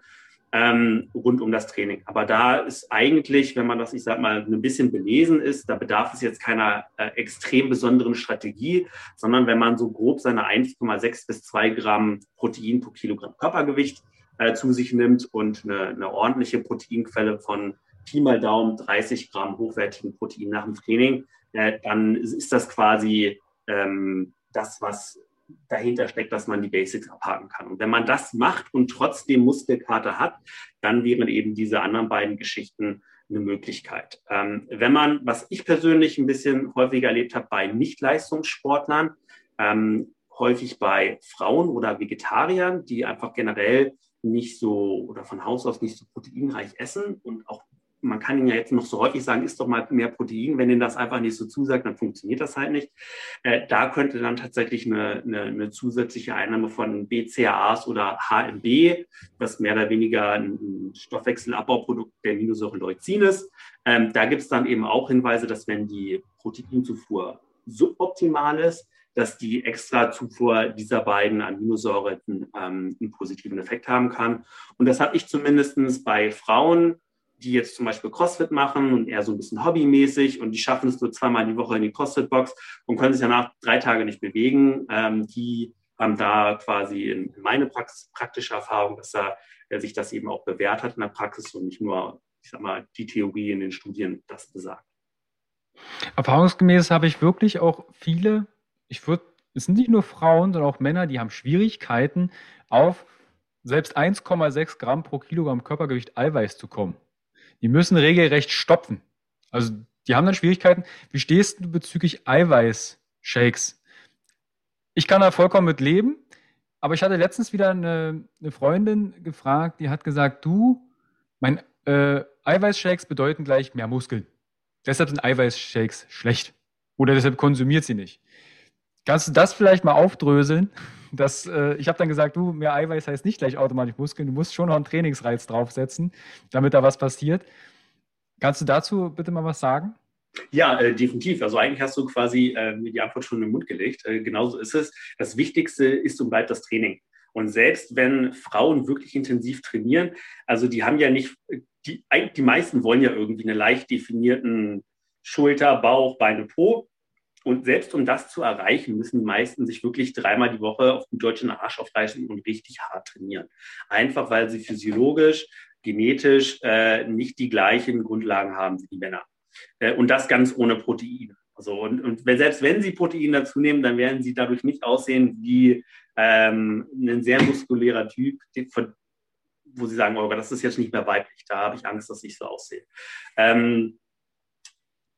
ähm, rund um das Training. Aber da ist eigentlich, wenn man das, ich sag mal, ein bisschen belesen ist, da bedarf es jetzt keiner äh, extrem besonderen Strategie, sondern wenn man so grob seine 1,6 bis 2 Gramm Protein pro Kilogramm Körpergewicht äh, zu sich nimmt und eine, eine ordentliche Proteinquelle von Pi mal Daumen 30 Gramm hochwertigen Protein nach dem Training, äh, dann ist das quasi ähm, das, was dahinter steckt, dass man die Basics abhaken kann. Und wenn man das macht und trotzdem Muskelkater hat, dann wären eben diese anderen beiden Geschichten eine Möglichkeit. Ähm, wenn man, was ich persönlich ein bisschen häufiger erlebt habe bei Nicht-Leistungssportlern, ähm, häufig bei Frauen oder Vegetariern, die einfach generell nicht so oder von Haus aus nicht so proteinreich essen und auch man kann ihnen ja jetzt noch so häufig sagen, isst doch mal mehr Protein. Wenn ihnen das einfach nicht so zusagt, dann funktioniert das halt nicht. Äh, da könnte dann tatsächlich eine, eine, eine, zusätzliche Einnahme von BCAAs oder HMB, was mehr oder weniger ein Stoffwechselabbauprodukt der Aminosäure Leucin ist. Ähm, da gibt es dann eben auch Hinweise, dass wenn die Proteinzufuhr suboptimal ist, dass die Extrazufuhr dieser beiden Aminosäuren ähm, einen positiven Effekt haben kann. Und das habe ich zumindest bei Frauen die jetzt zum Beispiel CrossFit machen und eher so ein bisschen hobbymäßig und die schaffen es nur zweimal die Woche in die CrossFit-Box und können sich danach drei Tage nicht bewegen, ähm, die haben da quasi in meine Praxis, praktische Erfahrung, dass da äh, sich das eben auch bewährt hat in der Praxis und nicht nur, ich sag mal, die Theorie in den Studien das besagt. Erfahrungsgemäß habe ich wirklich auch viele, ich würde, es sind nicht nur Frauen, sondern auch Männer, die haben Schwierigkeiten, auf selbst 1,6 Gramm pro Kilogramm Körpergewicht Eiweiß zu kommen. Die müssen regelrecht stopfen. Also die haben dann Schwierigkeiten. Wie stehst du bezüglich Eiweiß-Shakes? Ich kann da vollkommen mit leben, aber ich hatte letztens wieder eine, eine Freundin gefragt, die hat gesagt, du, mein äh, Eiweiß-Shakes bedeuten gleich mehr Muskeln. Deshalb sind Eiweiß-Shakes schlecht. Oder deshalb konsumiert sie nicht. Kannst du das vielleicht mal aufdröseln? Das, äh, ich habe dann gesagt, du, mehr Eiweiß heißt nicht gleich automatisch Muskeln. Du musst schon noch einen Trainingsreiz draufsetzen, damit da was passiert. Kannst du dazu bitte mal was sagen? Ja, äh, definitiv. Also eigentlich hast du quasi äh, die Antwort schon in den Mund gelegt. Äh, genauso ist es. Das Wichtigste ist und bleibt das Training. Und selbst wenn Frauen wirklich intensiv trainieren, also die haben ja nicht, die, die meisten wollen ja irgendwie einen leicht definierten Schulter, Bauch, Beine, Po. Und selbst um das zu erreichen, müssen die meisten sich wirklich dreimal die Woche auf den deutschen Arsch aufreißen und richtig hart trainieren. Einfach weil sie physiologisch, genetisch äh, nicht die gleichen Grundlagen haben wie die Männer. Äh, und das ganz ohne Protein. Also, und, und selbst wenn sie Protein dazu nehmen, dann werden sie dadurch nicht aussehen wie ähm, ein sehr muskulärer Typ, von, wo sie sagen, oh, das ist jetzt nicht mehr weiblich, da habe ich Angst, dass ich so aussehe. Ähm,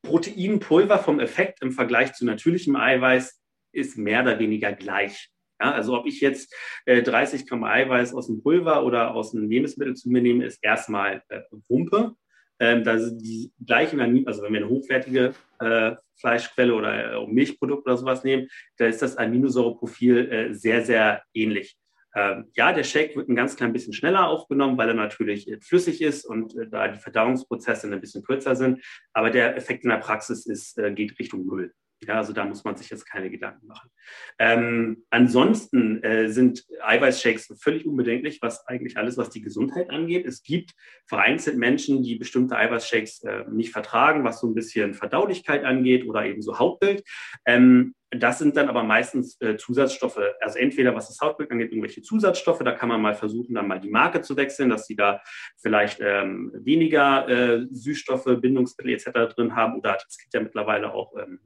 Proteinpulver vom Effekt im Vergleich zu natürlichem Eiweiß ist mehr oder weniger gleich. Ja, also ob ich jetzt äh, 30 Gramm Eiweiß aus dem Pulver oder aus einem Lebensmittel zu mir nehme, ist erstmal äh, Wumpe. Ähm, da sind die gleichen, also wenn wir eine hochwertige äh, Fleischquelle oder äh, Milchprodukt oder sowas nehmen, da ist das Aminosäureprofil äh, sehr, sehr ähnlich. Ähm, ja, der Shake wird ein ganz klein bisschen schneller aufgenommen, weil er natürlich äh, flüssig ist und äh, da die Verdauungsprozesse ein bisschen kürzer sind. Aber der Effekt in der Praxis ist, äh, geht Richtung Null. Ja, also da muss man sich jetzt keine Gedanken machen. Ähm, ansonsten äh, sind Eiweißshakes völlig unbedenklich, was eigentlich alles, was die Gesundheit angeht. Es gibt vereinzelt Menschen, die bestimmte Eiweißshakes äh, nicht vertragen, was so ein bisschen Verdaulichkeit angeht oder eben so Hautbild. Ähm, das sind dann aber meistens äh, Zusatzstoffe, also entweder was das Hautbild angeht, irgendwelche Zusatzstoffe, da kann man mal versuchen, dann mal die Marke zu wechseln, dass sie da vielleicht ähm, weniger äh, Süßstoffe, Bindungsmittel etc. drin haben. Oder es gibt ja mittlerweile auch ähm,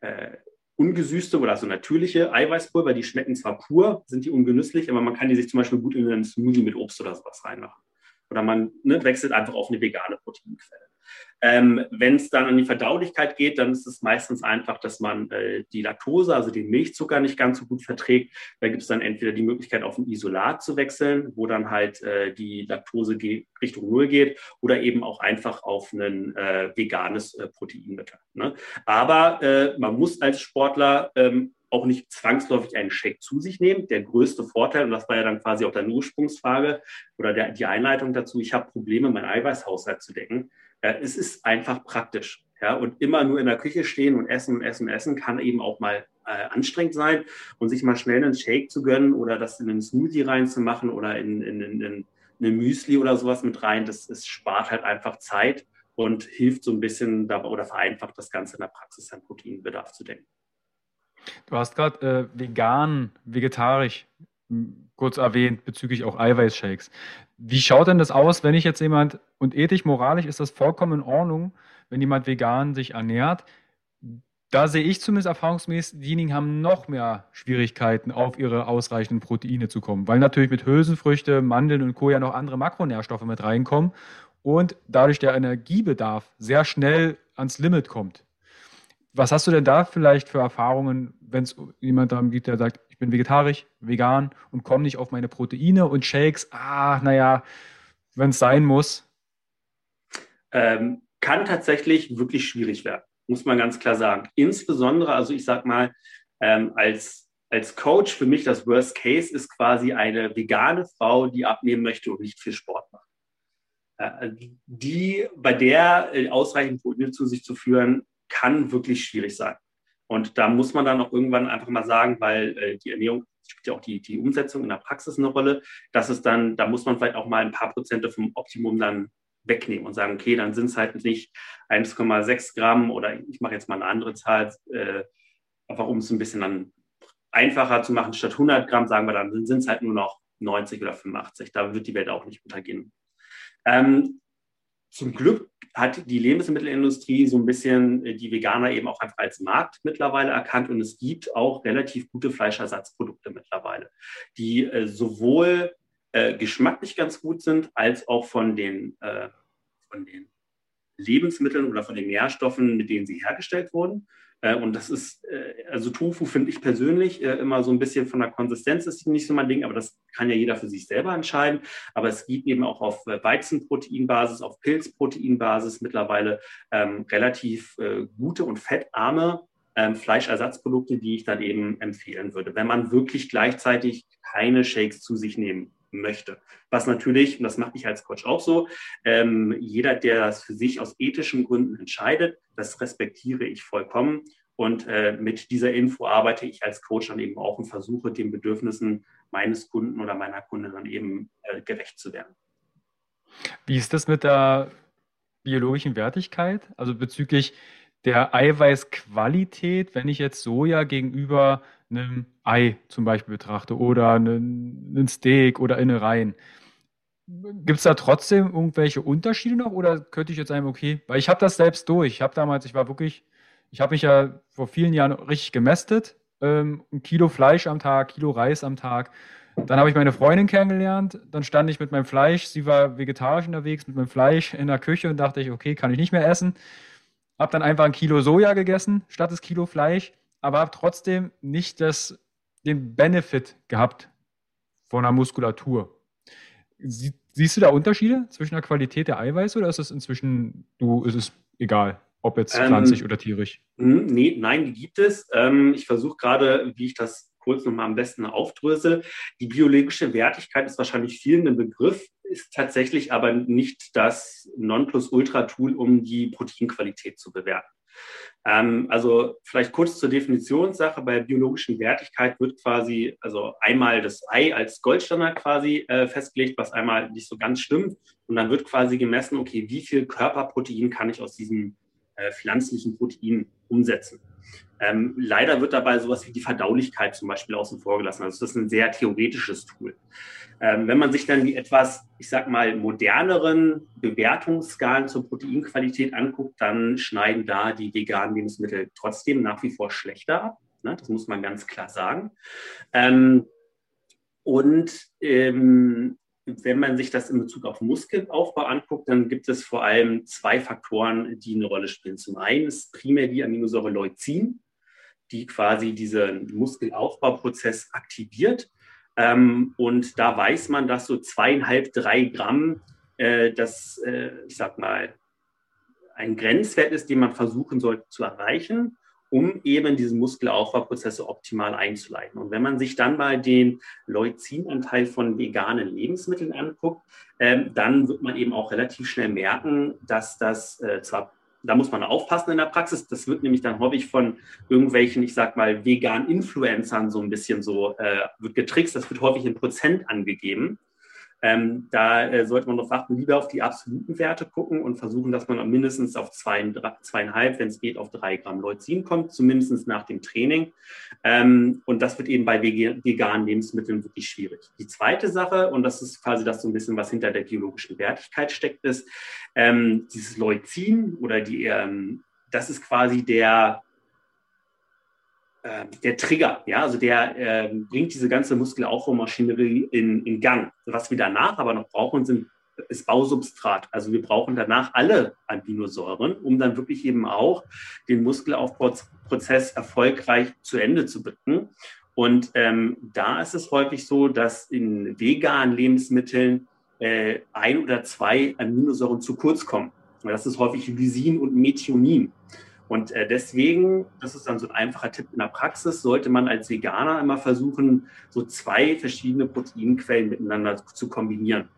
äh, ungesüßte oder so natürliche Eiweißpulver, die schmecken zwar pur, sind die ungenüsslich, aber man kann die sich zum Beispiel gut in einen Smoothie mit Obst oder sowas reinmachen. Oder man ne, wechselt einfach auf eine vegane Proteinquelle. Ähm, Wenn es dann an die Verdaulichkeit geht, dann ist es meistens einfach, dass man äh, die Laktose, also den Milchzucker, nicht ganz so gut verträgt. Da gibt es dann entweder die Möglichkeit, auf ein Isolat zu wechseln, wo dann halt äh, die Laktose Richtung Null geht, oder eben auch einfach auf ein äh, veganes äh, Proteinmittel. Ne? Aber äh, man muss als Sportler ähm, auch nicht zwangsläufig einen Shake zu sich nehmen. Der größte Vorteil, und das war ja dann quasi auch deine Ursprungsfrage oder der, die Einleitung dazu, ich habe Probleme, meinen Eiweißhaushalt zu decken. Ja, es ist einfach praktisch. Ja, und immer nur in der Küche stehen und essen und essen und essen kann eben auch mal äh, anstrengend sein. Und sich mal schnell einen Shake zu gönnen oder das in einen Smoothie reinzumachen oder in, in, in, in eine Müsli oder sowas mit rein, das, das spart halt einfach Zeit und hilft so ein bisschen dabei oder vereinfacht das Ganze in der Praxis, seinen Proteinbedarf zu denken. Du hast gerade äh, vegan, vegetarisch kurz erwähnt bezüglich auch Eiweißshakes. Wie schaut denn das aus, wenn ich jetzt jemand, und ethisch, moralisch ist das vollkommen in Ordnung, wenn jemand vegan sich ernährt? Da sehe ich zumindest erfahrungsmäßig, diejenigen haben noch mehr Schwierigkeiten, auf ihre ausreichenden Proteine zu kommen, weil natürlich mit Hülsenfrüchte, Mandeln und Co. ja noch andere Makronährstoffe mit reinkommen und dadurch der Energiebedarf sehr schnell ans Limit kommt. Was hast du denn da vielleicht für Erfahrungen, wenn es jemand darum geht, der sagt, ich bin vegetarisch, vegan und komme nicht auf meine Proteine und Shakes, ah, naja, wenn es sein muss? Ähm, kann tatsächlich wirklich schwierig werden, muss man ganz klar sagen. Insbesondere, also ich sag mal, ähm, als, als Coach für mich das Worst Case ist quasi eine vegane Frau, die abnehmen möchte und nicht viel Sport macht. Äh, die, bei der äh, ausreichend Proteine zu sich zu führen, kann wirklich schwierig sein. Und da muss man dann auch irgendwann einfach mal sagen, weil äh, die Ernährung spielt ja auch die, die Umsetzung in der Praxis eine Rolle, dass es dann, da muss man vielleicht auch mal ein paar Prozente vom Optimum dann wegnehmen und sagen, okay, dann sind es halt nicht 1,6 Gramm oder ich mache jetzt mal eine andere Zahl, äh, einfach um es ein bisschen dann einfacher zu machen. Statt 100 Gramm sagen wir dann, sind es halt nur noch 90 oder 85. Da wird die Welt auch nicht untergehen. Ähm, zum Glück hat die Lebensmittelindustrie so ein bisschen äh, die Veganer eben auch einfach als Markt mittlerweile erkannt und es gibt auch relativ gute Fleischersatzprodukte mittlerweile, die äh, sowohl äh, geschmacklich ganz gut sind, als auch von den, von den Lebensmitteln oder von den Nährstoffen, mit denen sie hergestellt wurden. Äh, und das ist, äh, also Tofu finde ich persönlich äh, immer so ein bisschen von der Konsistenz ist nicht so mein Ding, aber das kann ja jeder für sich selber entscheiden. Aber es gibt eben auch auf Weizenproteinbasis, auf Pilzproteinbasis mittlerweile ähm, relativ äh, gute und fettarme ähm, Fleischersatzprodukte, die ich dann eben empfehlen würde, wenn man wirklich gleichzeitig keine Shakes zu sich nehmen möchte. Was natürlich, und das mache ich als Coach auch so, ähm, jeder, der das für sich aus ethischen Gründen entscheidet, das respektiere ich vollkommen. Und äh, mit dieser Info arbeite ich als Coach dann eben auch und versuche den Bedürfnissen meines Kunden oder meiner Kundin dann eben äh, gerecht zu werden. Wie ist das mit der biologischen Wertigkeit? Also bezüglich der Eiweißqualität, wenn ich jetzt Soja gegenüber einem Ei zum Beispiel betrachte oder einen, Steak oder Innereien. Gibt es da trotzdem irgendwelche Unterschiede noch oder könnte ich jetzt sagen, okay, weil ich habe das selbst durch. Ich habe damals, ich war wirklich, ich habe mich ja vor vielen Jahren richtig gemästet. Ähm, ein Kilo Fleisch am Tag, Kilo Reis am Tag. Dann habe ich meine Freundin kennengelernt. Dann stand ich mit meinem Fleisch, sie war vegetarisch unterwegs, mit meinem Fleisch in der Küche und dachte ich, okay, kann ich nicht mehr essen. Habe dann einfach ein Kilo Soja gegessen statt das Kilo Fleisch aber habe trotzdem nicht das, den Benefit gehabt von der Muskulatur. Sie, siehst du da Unterschiede zwischen der Qualität der Eiweiße oder ist es inzwischen, du, ist es egal, ob jetzt ähm, pflanzlich oder tierisch? Hm, nee, nein, die gibt es. Ähm, ich versuche gerade, wie ich das kurz nochmal am besten aufdrösel. Die biologische Wertigkeit ist wahrscheinlich vielen ein Begriff, ist tatsächlich aber nicht das Nonplusultra-Tool, um die Proteinqualität zu bewerten. Ähm, also vielleicht kurz zur Definitionssache. Bei biologischen Wertigkeit wird quasi, also einmal das Ei als Goldstandard quasi äh, festgelegt, was einmal nicht so ganz stimmt. Und dann wird quasi gemessen, okay, wie viel Körperprotein kann ich aus diesem äh, pflanzlichen Protein umsetzen. Ähm, leider wird dabei sowas wie die Verdaulichkeit zum Beispiel außen vor gelassen. Also das ist ein sehr theoretisches Tool. Ähm, wenn man sich dann die etwas, ich sag mal, moderneren Bewertungsskalen zur Proteinqualität anguckt, dann schneiden da die veganen Lebensmittel trotzdem nach wie vor schlechter ab. Ne? Das muss man ganz klar sagen. Ähm, und ähm, wenn man sich das in Bezug auf Muskelaufbau anguckt, dann gibt es vor allem zwei Faktoren, die eine Rolle spielen. Zum einen ist primär die Aminosäure Leucin, die quasi diesen Muskelaufbauprozess aktiviert. Ähm, und da weiß man, dass so zweieinhalb, drei Gramm äh, das, äh, ich sag mal, ein Grenzwert ist, den man versuchen sollte zu erreichen um eben diese Muskelaufbauprozesse optimal einzuleiten. Und wenn man sich dann mal den Leucinanteil von veganen Lebensmitteln anguckt, ähm, dann wird man eben auch relativ schnell merken, dass das äh, zwar da muss man aufpassen in der Praxis. Das wird nämlich dann häufig von irgendwelchen, ich sag mal, veganen Influencern so ein bisschen so, äh, wird getrickst. Das wird häufig in Prozent angegeben. Ähm, da äh, sollte man darauf achten, lieber auf die absoluten Werte gucken und versuchen, dass man mindestens auf zwei, zweieinhalb, wenn es geht, auf drei Gramm Leucin kommt, zumindest nach dem Training. Ähm, und das wird eben bei veganen Lebensmitteln wirklich schwierig. Die zweite Sache, und das ist quasi das so ein bisschen, was hinter der biologischen Wertigkeit steckt, ist ähm, dieses Leucin oder die, ähm, das ist quasi der, ähm, der Trigger, ja, also der äh, bringt diese ganze Muskelaufbaumaschinerie in, in Gang. Was wir danach aber noch brauchen, sind, ist Bausubstrat. Also wir brauchen danach alle Aminosäuren, um dann wirklich eben auch den Muskelaufbauprozess erfolgreich zu Ende zu bringen. Und ähm, da ist es häufig so, dass in veganen Lebensmitteln äh, ein oder zwei Aminosäuren zu kurz kommen. Das ist häufig Lysin und Methionin. Und äh, deswegen, das ist dann so ein einfacher Tipp in der Praxis, sollte man als Veganer immer versuchen, so zwei verschiedene Proteinquellen miteinander zu kombinieren.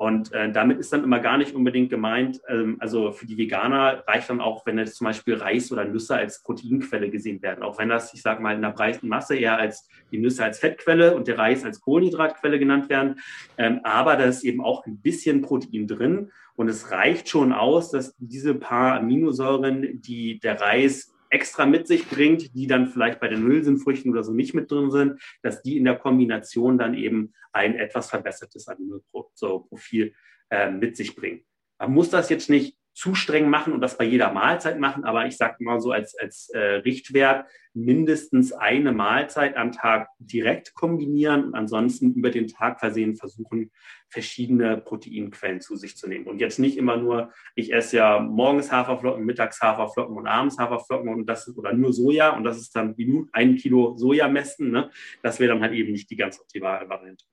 Und äh, damit ist dann immer gar nicht unbedingt gemeint, ähm, also für die Veganer reicht dann auch, wenn jetzt zum Beispiel Reis oder Nüsse als Proteinquelle gesehen werden. Auch wenn das, ich sage mal, in der breiten Masse eher als die Nüsse als Fettquelle und der Reis als Kohlenhydratquelle genannt werden. Ähm, aber da ist eben auch ein bisschen Protein drin. Und es reicht schon aus, dass diese paar Aminosäuren, die der Reis extra mit sich bringt, die dann vielleicht bei den Hülsenfrüchten oder so nicht mit drin sind, dass die in der Kombination dann eben ein etwas verbessertes Aminoprofil äh, mit sich bringen. Man muss das jetzt nicht zu streng machen und das bei jeder Mahlzeit machen, aber ich sage mal so als, als äh, Richtwert mindestens eine Mahlzeit am Tag direkt kombinieren und ansonsten über den Tag versehen versuchen, verschiedene Proteinquellen zu sich zu nehmen. Und jetzt nicht immer nur, ich esse ja morgens Haferflocken, mittags Haferflocken und abends Haferflocken und das ist, oder nur Soja und das ist dann wie ein Kilo Soja messen. Ne? Das wäre dann halt eben nicht die ganz optimale Variante.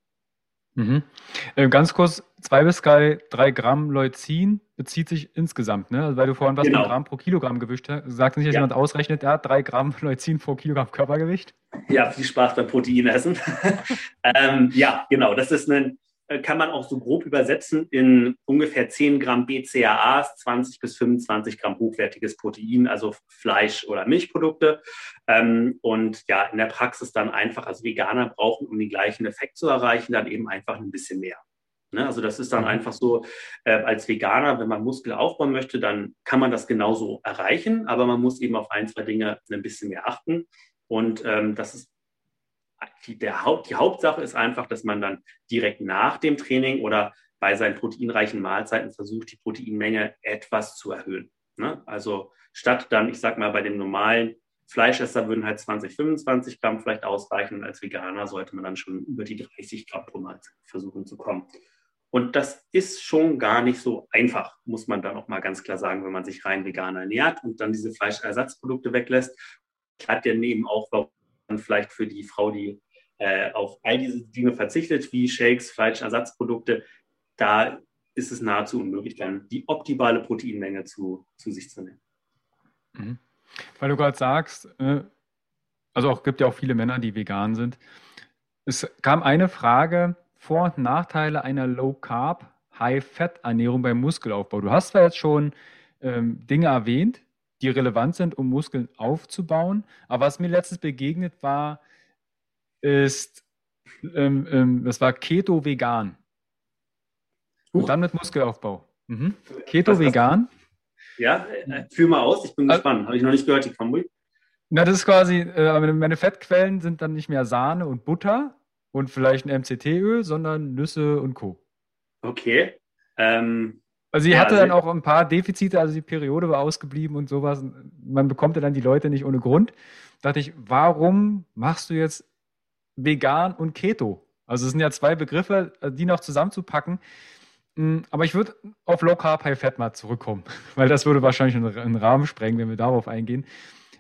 Mhm. Äh, ganz kurz, zwei bis drei, drei Gramm Leucin bezieht sich insgesamt, ne? Also weil du vorhin was genau. Gramm pro Kilogramm Gewicht hast. Sagt nicht, dass ja. jemand ausrechnet, hat drei Gramm Leucin pro Kilogramm Körpergewicht? Ja, viel Spaß beim Proteinessen. ähm, ja, genau. Das ist ein kann man auch so grob übersetzen in ungefähr 10 Gramm BCAAs, 20 bis 25 Gramm hochwertiges Protein, also Fleisch- oder Milchprodukte. Ähm, und ja, in der Praxis dann einfach, also Veganer brauchen, um den gleichen Effekt zu erreichen, dann eben einfach ein bisschen mehr. Ne? Also das ist dann mhm. einfach so, äh, als Veganer, wenn man Muskel aufbauen möchte, dann kann man das genauso erreichen, aber man muss eben auf ein, zwei Dinge ein bisschen mehr achten. Und ähm, das ist die, der Haupt, die Hauptsache ist einfach, dass man dann direkt nach dem Training oder bei seinen proteinreichen Mahlzeiten versucht, die Proteinmenge etwas zu erhöhen. Ne? Also statt dann, ich sag mal, bei dem normalen Fleischesser würden halt 20, 25 Gramm vielleicht ausreichen. Als Veganer sollte man dann schon über die 30 Gramm pro Mahlzeit versuchen zu kommen. Und das ist schon gar nicht so einfach, muss man dann auch mal ganz klar sagen, wenn man sich rein vegan ernährt und dann diese Fleischersatzprodukte weglässt. Hat ja neben auch, warum vielleicht für die Frau, die äh, auf all diese Dinge verzichtet, wie Shakes, Fleischersatzprodukte, da ist es nahezu unmöglich, dann die optimale Proteinmenge zu, zu sich zu nehmen. Mhm. Weil du gerade sagst, äh, also auch gibt ja auch viele Männer, die vegan sind. Es kam eine Frage, Vor- und Nachteile einer Low-Carb, High-Fat-Ernährung beim Muskelaufbau. Du hast zwar jetzt schon ähm, Dinge erwähnt, die relevant sind, um Muskeln aufzubauen. Aber was mir letztens begegnet war, ist, ähm, ähm, das war Keto vegan. Und dann mit Muskelaufbau. Mhm. Keto vegan. Ja, äh, führ mal aus, ich bin also, gespannt. Habe ich noch nicht gehört, die Kombi. Na, das ist quasi, äh, meine Fettquellen sind dann nicht mehr Sahne und Butter und vielleicht ein MCT-Öl, sondern Nüsse und Co. Okay. Ähm, also sie ja, hatte dann auch ein paar Defizite, also die Periode war ausgeblieben und sowas. Man bekommt ja dann die Leute nicht ohne Grund. Da dachte ich, warum machst du jetzt vegan und Keto? Also es sind ja zwei Begriffe, die noch zusammenzupacken. Hm, aber ich würde auf Low Carb, High Fat mal zurückkommen, weil das würde wahrscheinlich einen Rahmen sprengen, wenn wir darauf eingehen.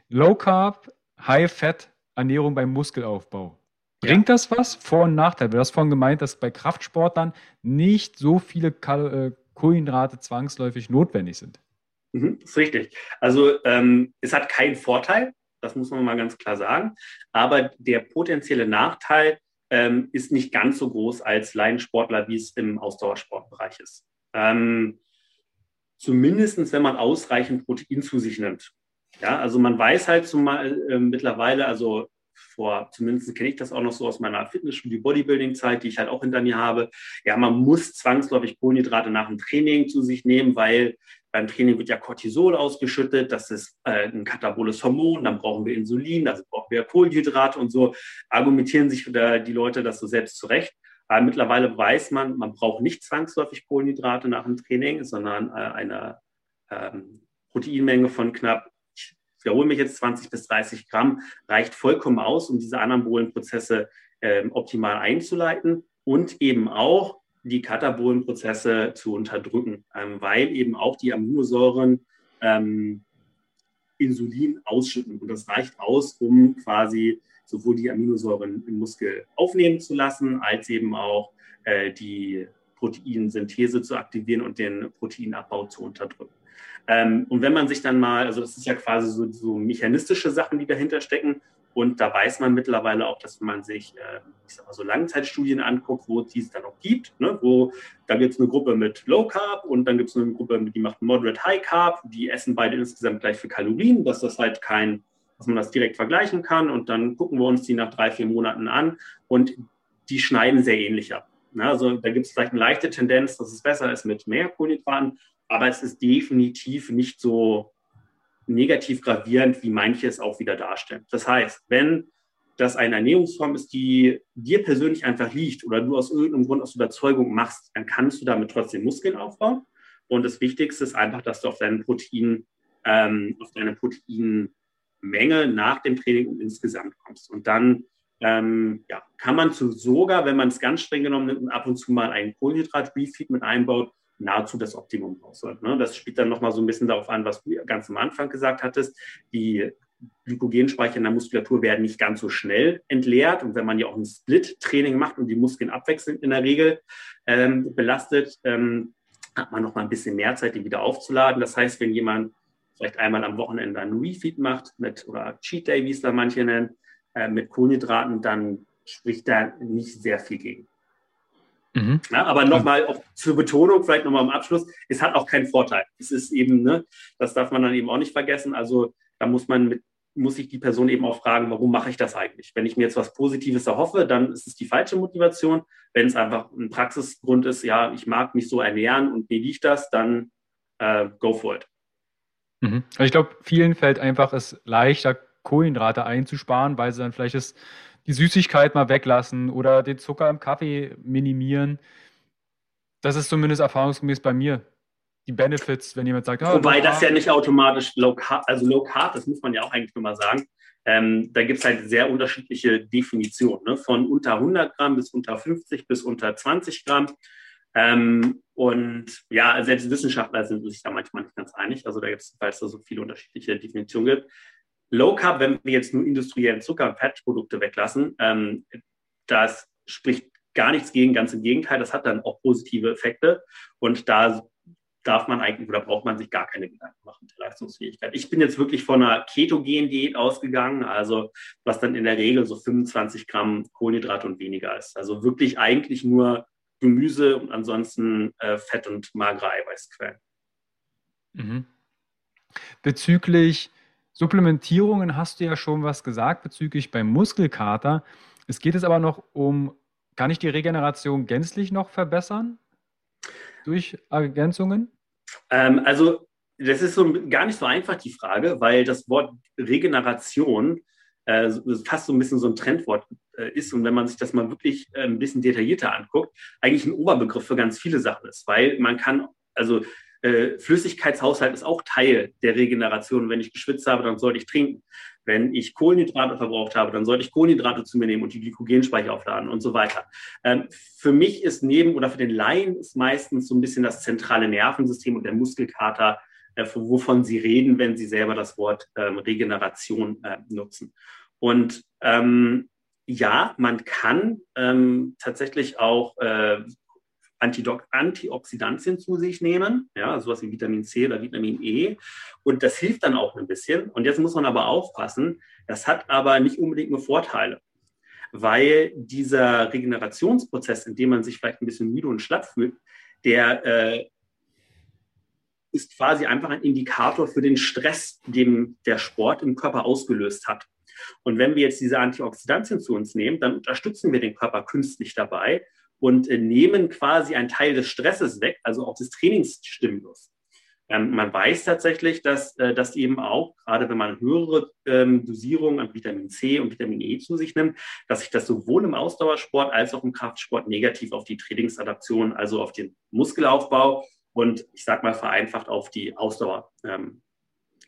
Low Carb, High Fat Ernährung beim Muskelaufbau. Bringt ja. das was? Vor- und Nachteil? Du hast vorhin gemeint, dass bei Kraftsportlern nicht so viele Kal äh, Kohlenhydrate zwangsläufig notwendig sind. Mhm, ist richtig. Also ähm, es hat keinen Vorteil, das muss man mal ganz klar sagen. Aber der potenzielle Nachteil ähm, ist nicht ganz so groß als Laiensportler, wie es im Ausdauersportbereich ist. Ähm, Zumindest wenn man ausreichend Protein zu sich nimmt. Ja, also man weiß halt zumal, äh, mittlerweile, also vor, zumindest kenne ich das auch noch so aus meiner Fitnessstudio-Bodybuilding-Zeit, die ich halt auch hinter mir habe. Ja, man muss zwangsläufig Kohlenhydrate nach dem Training zu sich nehmen, weil beim Training wird ja Cortisol ausgeschüttet, das ist äh, ein kataboles Hormon, dann brauchen wir Insulin, also brauchen wir Kohlenhydrate und so argumentieren sich die Leute das so selbst zurecht. Aber mittlerweile weiß man, man braucht nicht zwangsläufig Kohlenhydrate nach dem Training, sondern äh, eine ähm, Proteinmenge von knapp wiederhole mich jetzt, 20 bis 30 Gramm reicht vollkommen aus, um diese Anabolenprozesse äh, optimal einzuleiten und eben auch die Katabolenprozesse zu unterdrücken, ähm, weil eben auch die Aminosäuren ähm, Insulin ausschütten. Und das reicht aus, um quasi sowohl die Aminosäuren im Muskel aufnehmen zu lassen, als eben auch äh, die Proteinsynthese zu aktivieren und den Proteinabbau zu unterdrücken. Ähm, und wenn man sich dann mal, also das ist ja quasi so, so mechanistische Sachen, die dahinter stecken. Und da weiß man mittlerweile auch, dass wenn man sich, äh, ich sag mal, so Langzeitstudien anguckt, wo es dies dann auch gibt, ne, wo da gibt es eine Gruppe mit Low Carb und dann gibt es eine Gruppe, die macht Moderate High Carb, die essen beide insgesamt gleich für Kalorien, dass das halt kein, dass man das direkt vergleichen kann. Und dann gucken wir uns die nach drei, vier Monaten an und die schneiden sehr ähnlich ab. Also da gibt es vielleicht eine leichte Tendenz, dass es besser ist mit mehr Kohlenhydraten, aber es ist definitiv nicht so negativ gravierend, wie manche es auch wieder darstellen. Das heißt, wenn das eine Ernährungsform ist, die dir persönlich einfach liegt oder du aus irgendeinem Grund aus Überzeugung machst, dann kannst du damit trotzdem Muskeln aufbauen. Und das Wichtigste ist einfach, dass du auf deinen Protein, ähm, auf deine Proteinmenge nach dem Training insgesamt kommst. Und dann ähm, ja, kann man zu sogar, wenn man es ganz streng genommen nimmt und ab und zu mal einen Kohlenhydrat-Refeed mit einbaut, nahezu das Optimum rausholt. Ne? Das spielt dann nochmal so ein bisschen darauf an, was du ganz am Anfang gesagt hattest. Die Glykogenspeicher in der Muskulatur werden nicht ganz so schnell entleert. Und wenn man ja auch ein Split-Training macht und die Muskeln abwechselnd in der Regel ähm, belastet, ähm, hat man noch mal ein bisschen mehr Zeit, die wieder aufzuladen. Das heißt, wenn jemand vielleicht einmal am Wochenende einen Refeed macht mit oder Cheat Day, wie es da manche nennen, äh, mit Kohlenhydraten, dann spricht da nicht sehr viel gegen. Mhm. Ja, aber nochmal auch zur Betonung, vielleicht nochmal am Abschluss, es hat auch keinen Vorteil. Es ist eben, ne, das darf man dann eben auch nicht vergessen. Also da muss man mit, muss sich die Person eben auch fragen, warum mache ich das eigentlich? Wenn ich mir jetzt was Positives erhoffe, dann ist es die falsche Motivation. Wenn es einfach ein Praxisgrund ist, ja, ich mag mich so ernähren und mir liegt das, dann äh, go for it. Mhm. Also ich glaube, vielen fällt einfach es leichter, Kohlenhydrate einzusparen, weil sie dann vielleicht das, die Süßigkeit mal weglassen oder den Zucker im Kaffee minimieren. Das ist zumindest erfahrungsgemäß bei mir die Benefits, wenn jemand sagt, oh, Wobei das ja nicht automatisch low carb, also low carb, das muss man ja auch eigentlich nur mal sagen. Ähm, da gibt es halt sehr unterschiedliche Definitionen, ne? von unter 100 Gramm bis unter 50 bis unter 20 Gramm. Ähm, und ja, selbst Wissenschaftler sind sich da manchmal nicht ganz einig. Also da gibt es, weil es da so viele unterschiedliche Definitionen gibt. Low Carb, wenn wir jetzt nur industriellen Zucker- und Fettprodukte weglassen, ähm, das spricht gar nichts gegen, ganz im Gegenteil, das hat dann auch positive Effekte. Und da darf man eigentlich oder braucht man sich gar keine Gedanken machen der Leistungsfähigkeit. Ich bin jetzt wirklich von einer Ketogen-Diät ausgegangen, also was dann in der Regel so 25 Gramm Kohlenhydrate und weniger ist. Also wirklich eigentlich nur Gemüse und ansonsten äh, Fett und magere Eiweißquellen. Mhm. Bezüglich Supplementierungen hast du ja schon was gesagt, bezüglich beim Muskelkater. Es geht jetzt aber noch um, kann ich die Regeneration gänzlich noch verbessern durch Ergänzungen? Ähm, also das ist so gar nicht so einfach die Frage, weil das Wort Regeneration äh, fast so ein bisschen so ein Trendwort äh, ist und wenn man sich das mal wirklich äh, ein bisschen detaillierter anguckt, eigentlich ein Oberbegriff für ganz viele Sachen ist, weil man kann, also äh, Flüssigkeitshaushalt ist auch Teil der Regeneration. Wenn ich geschwitzt habe, dann sollte ich trinken. Wenn ich Kohlenhydrate verbraucht habe, dann sollte ich Kohlenhydrate zu mir nehmen und die Glykogenspeicher aufladen und so weiter. Ähm, für mich ist neben oder für den Laien ist meistens so ein bisschen das zentrale Nervensystem und der Muskelkater, äh, wovon Sie reden, wenn Sie selber das Wort ähm, Regeneration äh, nutzen. Und ähm, ja, man kann ähm, tatsächlich auch äh, Antioxidantien zu sich nehmen, ja, sowas wie Vitamin C oder Vitamin E. Und das hilft dann auch ein bisschen. Und jetzt muss man aber aufpassen, das hat aber nicht unbedingt nur Vorteile, weil dieser Regenerationsprozess, in dem man sich vielleicht ein bisschen müde und schlapp fühlt, der äh, ist quasi einfach ein Indikator für den Stress, den der Sport im Körper ausgelöst hat. Und wenn wir jetzt diese Antioxidantien zu uns nehmen, dann unterstützen wir den Körper künstlich dabei und äh, nehmen quasi einen Teil des Stresses weg, also auch des Trainingsstimulus. Ähm, man weiß tatsächlich, dass äh, das eben auch, gerade wenn man höhere ähm, Dosierungen an Vitamin C und Vitamin E zu sich nimmt, dass sich das sowohl im Ausdauersport als auch im Kraftsport negativ auf die Trainingsadaption, also auf den Muskelaufbau und ich sage mal vereinfacht auf die Ausdauer ähm,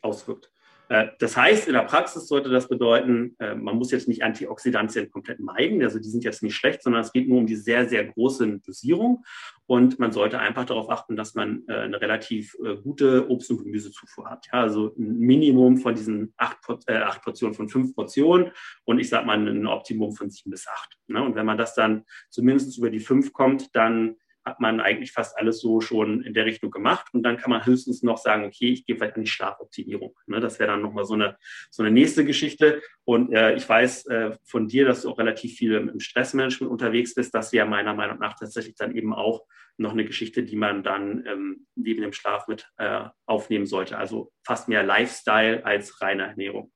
auswirkt. Äh, das heißt, in der Praxis sollte das bedeuten, äh, man muss jetzt nicht Antioxidantien komplett meiden, also die sind jetzt nicht schlecht, sondern es geht nur um die sehr, sehr große Dosierung und man sollte einfach darauf achten, dass man äh, eine relativ gute Obst- und Gemüsezufuhr hat. Ja, also ein Minimum von diesen acht, acht, Portionen von fünf Portionen und ich sage mal ein Optimum von sieben bis acht. Ne? Und wenn man das dann zumindest über die fünf kommt, dann hat man eigentlich fast alles so schon in der Richtung gemacht. Und dann kann man höchstens noch sagen, okay, ich gehe vielleicht an die Schlafoptimierung. Ne, das wäre dann nochmal so eine, so eine nächste Geschichte. Und äh, ich weiß äh, von dir, dass du auch relativ viel im Stressmanagement unterwegs bist. Das wäre meiner Meinung nach tatsächlich dann eben auch noch eine Geschichte, die man dann ähm, neben dem Schlaf mit äh, aufnehmen sollte. Also fast mehr Lifestyle als reine Ernährung.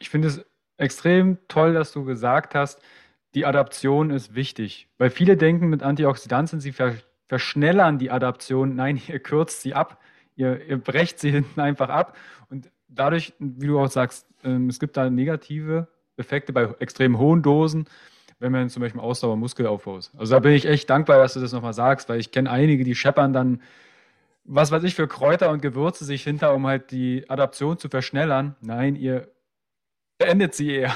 Ich finde es extrem toll, dass du gesagt hast, die Adaption ist wichtig, weil viele denken, mit Antioxidantien, sie ver verschnellern die Adaption. Nein, ihr kürzt sie ab, ihr, ihr brecht sie hinten einfach ab und dadurch, wie du auch sagst, ähm, es gibt da negative Effekte bei extrem hohen Dosen, wenn man zum Beispiel Ausdauer Muskelaufbau ist. Also da bin ich echt dankbar, dass du das nochmal sagst, weil ich kenne einige, die scheppern dann, was weiß ich, für Kräuter und Gewürze sich hinter, um halt die Adaption zu verschnellern. Nein, ihr beendet sie eher.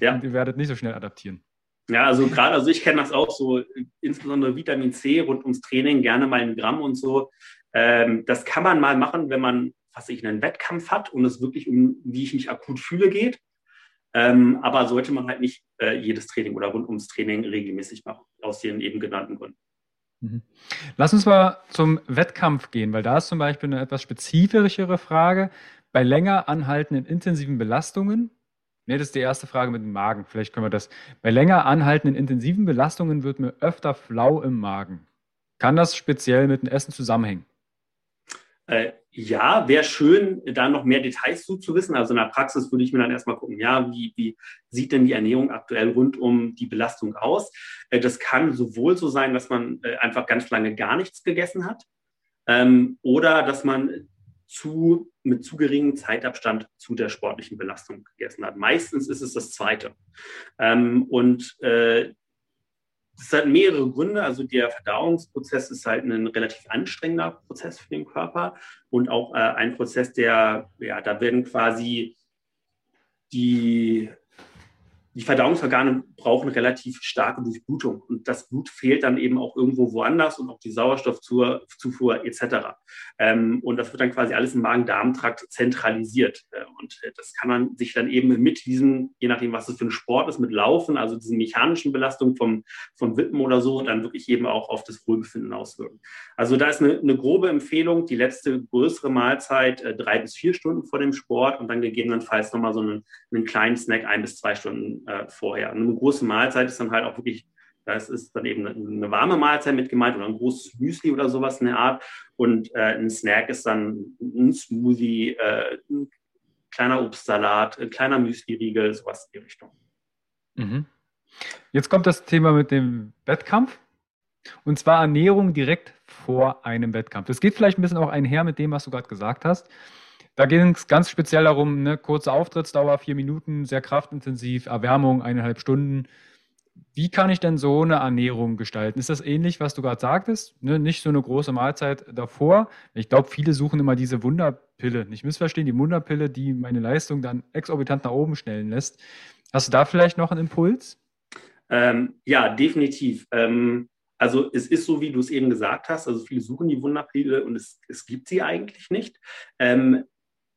Ja. Und ihr werdet nicht so schnell adaptieren. Ja, also gerade, also ich kenne das auch so, insbesondere Vitamin C rund ums Training, gerne mal ein Gramm und so. Ähm, das kann man mal machen, wenn man, was ich, einen Wettkampf hat und es wirklich um, wie ich mich akut fühle, geht. Ähm, aber sollte man halt nicht äh, jedes Training oder rund ums Training regelmäßig machen, aus den eben genannten Gründen. Mhm. Lass uns mal zum Wettkampf gehen, weil da ist zum Beispiel eine etwas spezifischere Frage. Bei länger anhaltenden intensiven Belastungen, ne, das ist die erste Frage mit dem Magen, vielleicht können wir das. Bei länger anhaltenden intensiven Belastungen wird mir öfter flau im Magen. Kann das speziell mit dem Essen zusammenhängen? Äh, ja, wäre schön, da noch mehr Details zu, zu wissen. Also in der Praxis würde ich mir dann erstmal gucken, ja, wie, wie sieht denn die Ernährung aktuell rund um die Belastung aus? Äh, das kann sowohl so sein, dass man äh, einfach ganz lange gar nichts gegessen hat ähm, oder dass man zu, mit zu geringem Zeitabstand zu der sportlichen Belastung gegessen hat. Meistens ist es das Zweite. Ähm, und äh, hat mehrere Gründe. Also der Verdauungsprozess ist halt ein relativ anstrengender Prozess für den Körper und auch äh, ein Prozess, der, ja, da werden quasi die die Verdauungsorgane brauchen relativ starke Durchblutung und das Blut fehlt dann eben auch irgendwo woanders und auch die Sauerstoffzufuhr etc. Ähm, und das wird dann quasi alles im Magen-Darm-Trakt zentralisiert. Äh, und äh, das kann man sich dann eben mit diesem, je nachdem, was es für ein Sport ist, mit Laufen, also diesen mechanischen Belastungen vom, vom Wippen oder so, dann wirklich eben auch auf das Wohlbefinden auswirken. Also da ist eine, eine grobe Empfehlung, die letzte größere Mahlzeit äh, drei bis vier Stunden vor dem Sport und dann gegebenenfalls nochmal so einen, einen kleinen Snack ein bis zwei Stunden äh, vorher. Und eine große Mahlzeit ist dann halt auch wirklich, das ist dann eben eine, warme Mahlzeit mit gemeint oder ein großes Müsli oder sowas in der Art. Und äh, ein Snack ist dann ein Smoothie, äh, ein kleiner Obstsalat, ein kleiner Müsli-Riegel, sowas in die Richtung. Mhm. Jetzt kommt das Thema mit dem Wettkampf. Und zwar Ernährung direkt vor einem Wettkampf. Das geht vielleicht ein bisschen auch einher mit dem, was du gerade gesagt hast. Da ging es ganz speziell darum, ne, kurze Auftrittsdauer, vier Minuten, sehr kraftintensiv, Erwärmung, eineinhalb Stunden. Wie kann ich denn so eine Ernährung gestalten? Ist das ähnlich, was du gerade sagtest? Ne, nicht so eine große Mahlzeit davor. Ich glaube, viele suchen immer diese Wunderpille. Nicht missverstehen, die Wunderpille, die meine Leistung dann exorbitant nach oben stellen lässt. Hast du da vielleicht noch einen Impuls? Ähm, ja, definitiv. Ähm, also es ist so, wie du es eben gesagt hast. Also viele suchen die Wunderpille und es, es gibt sie eigentlich nicht. Ähm,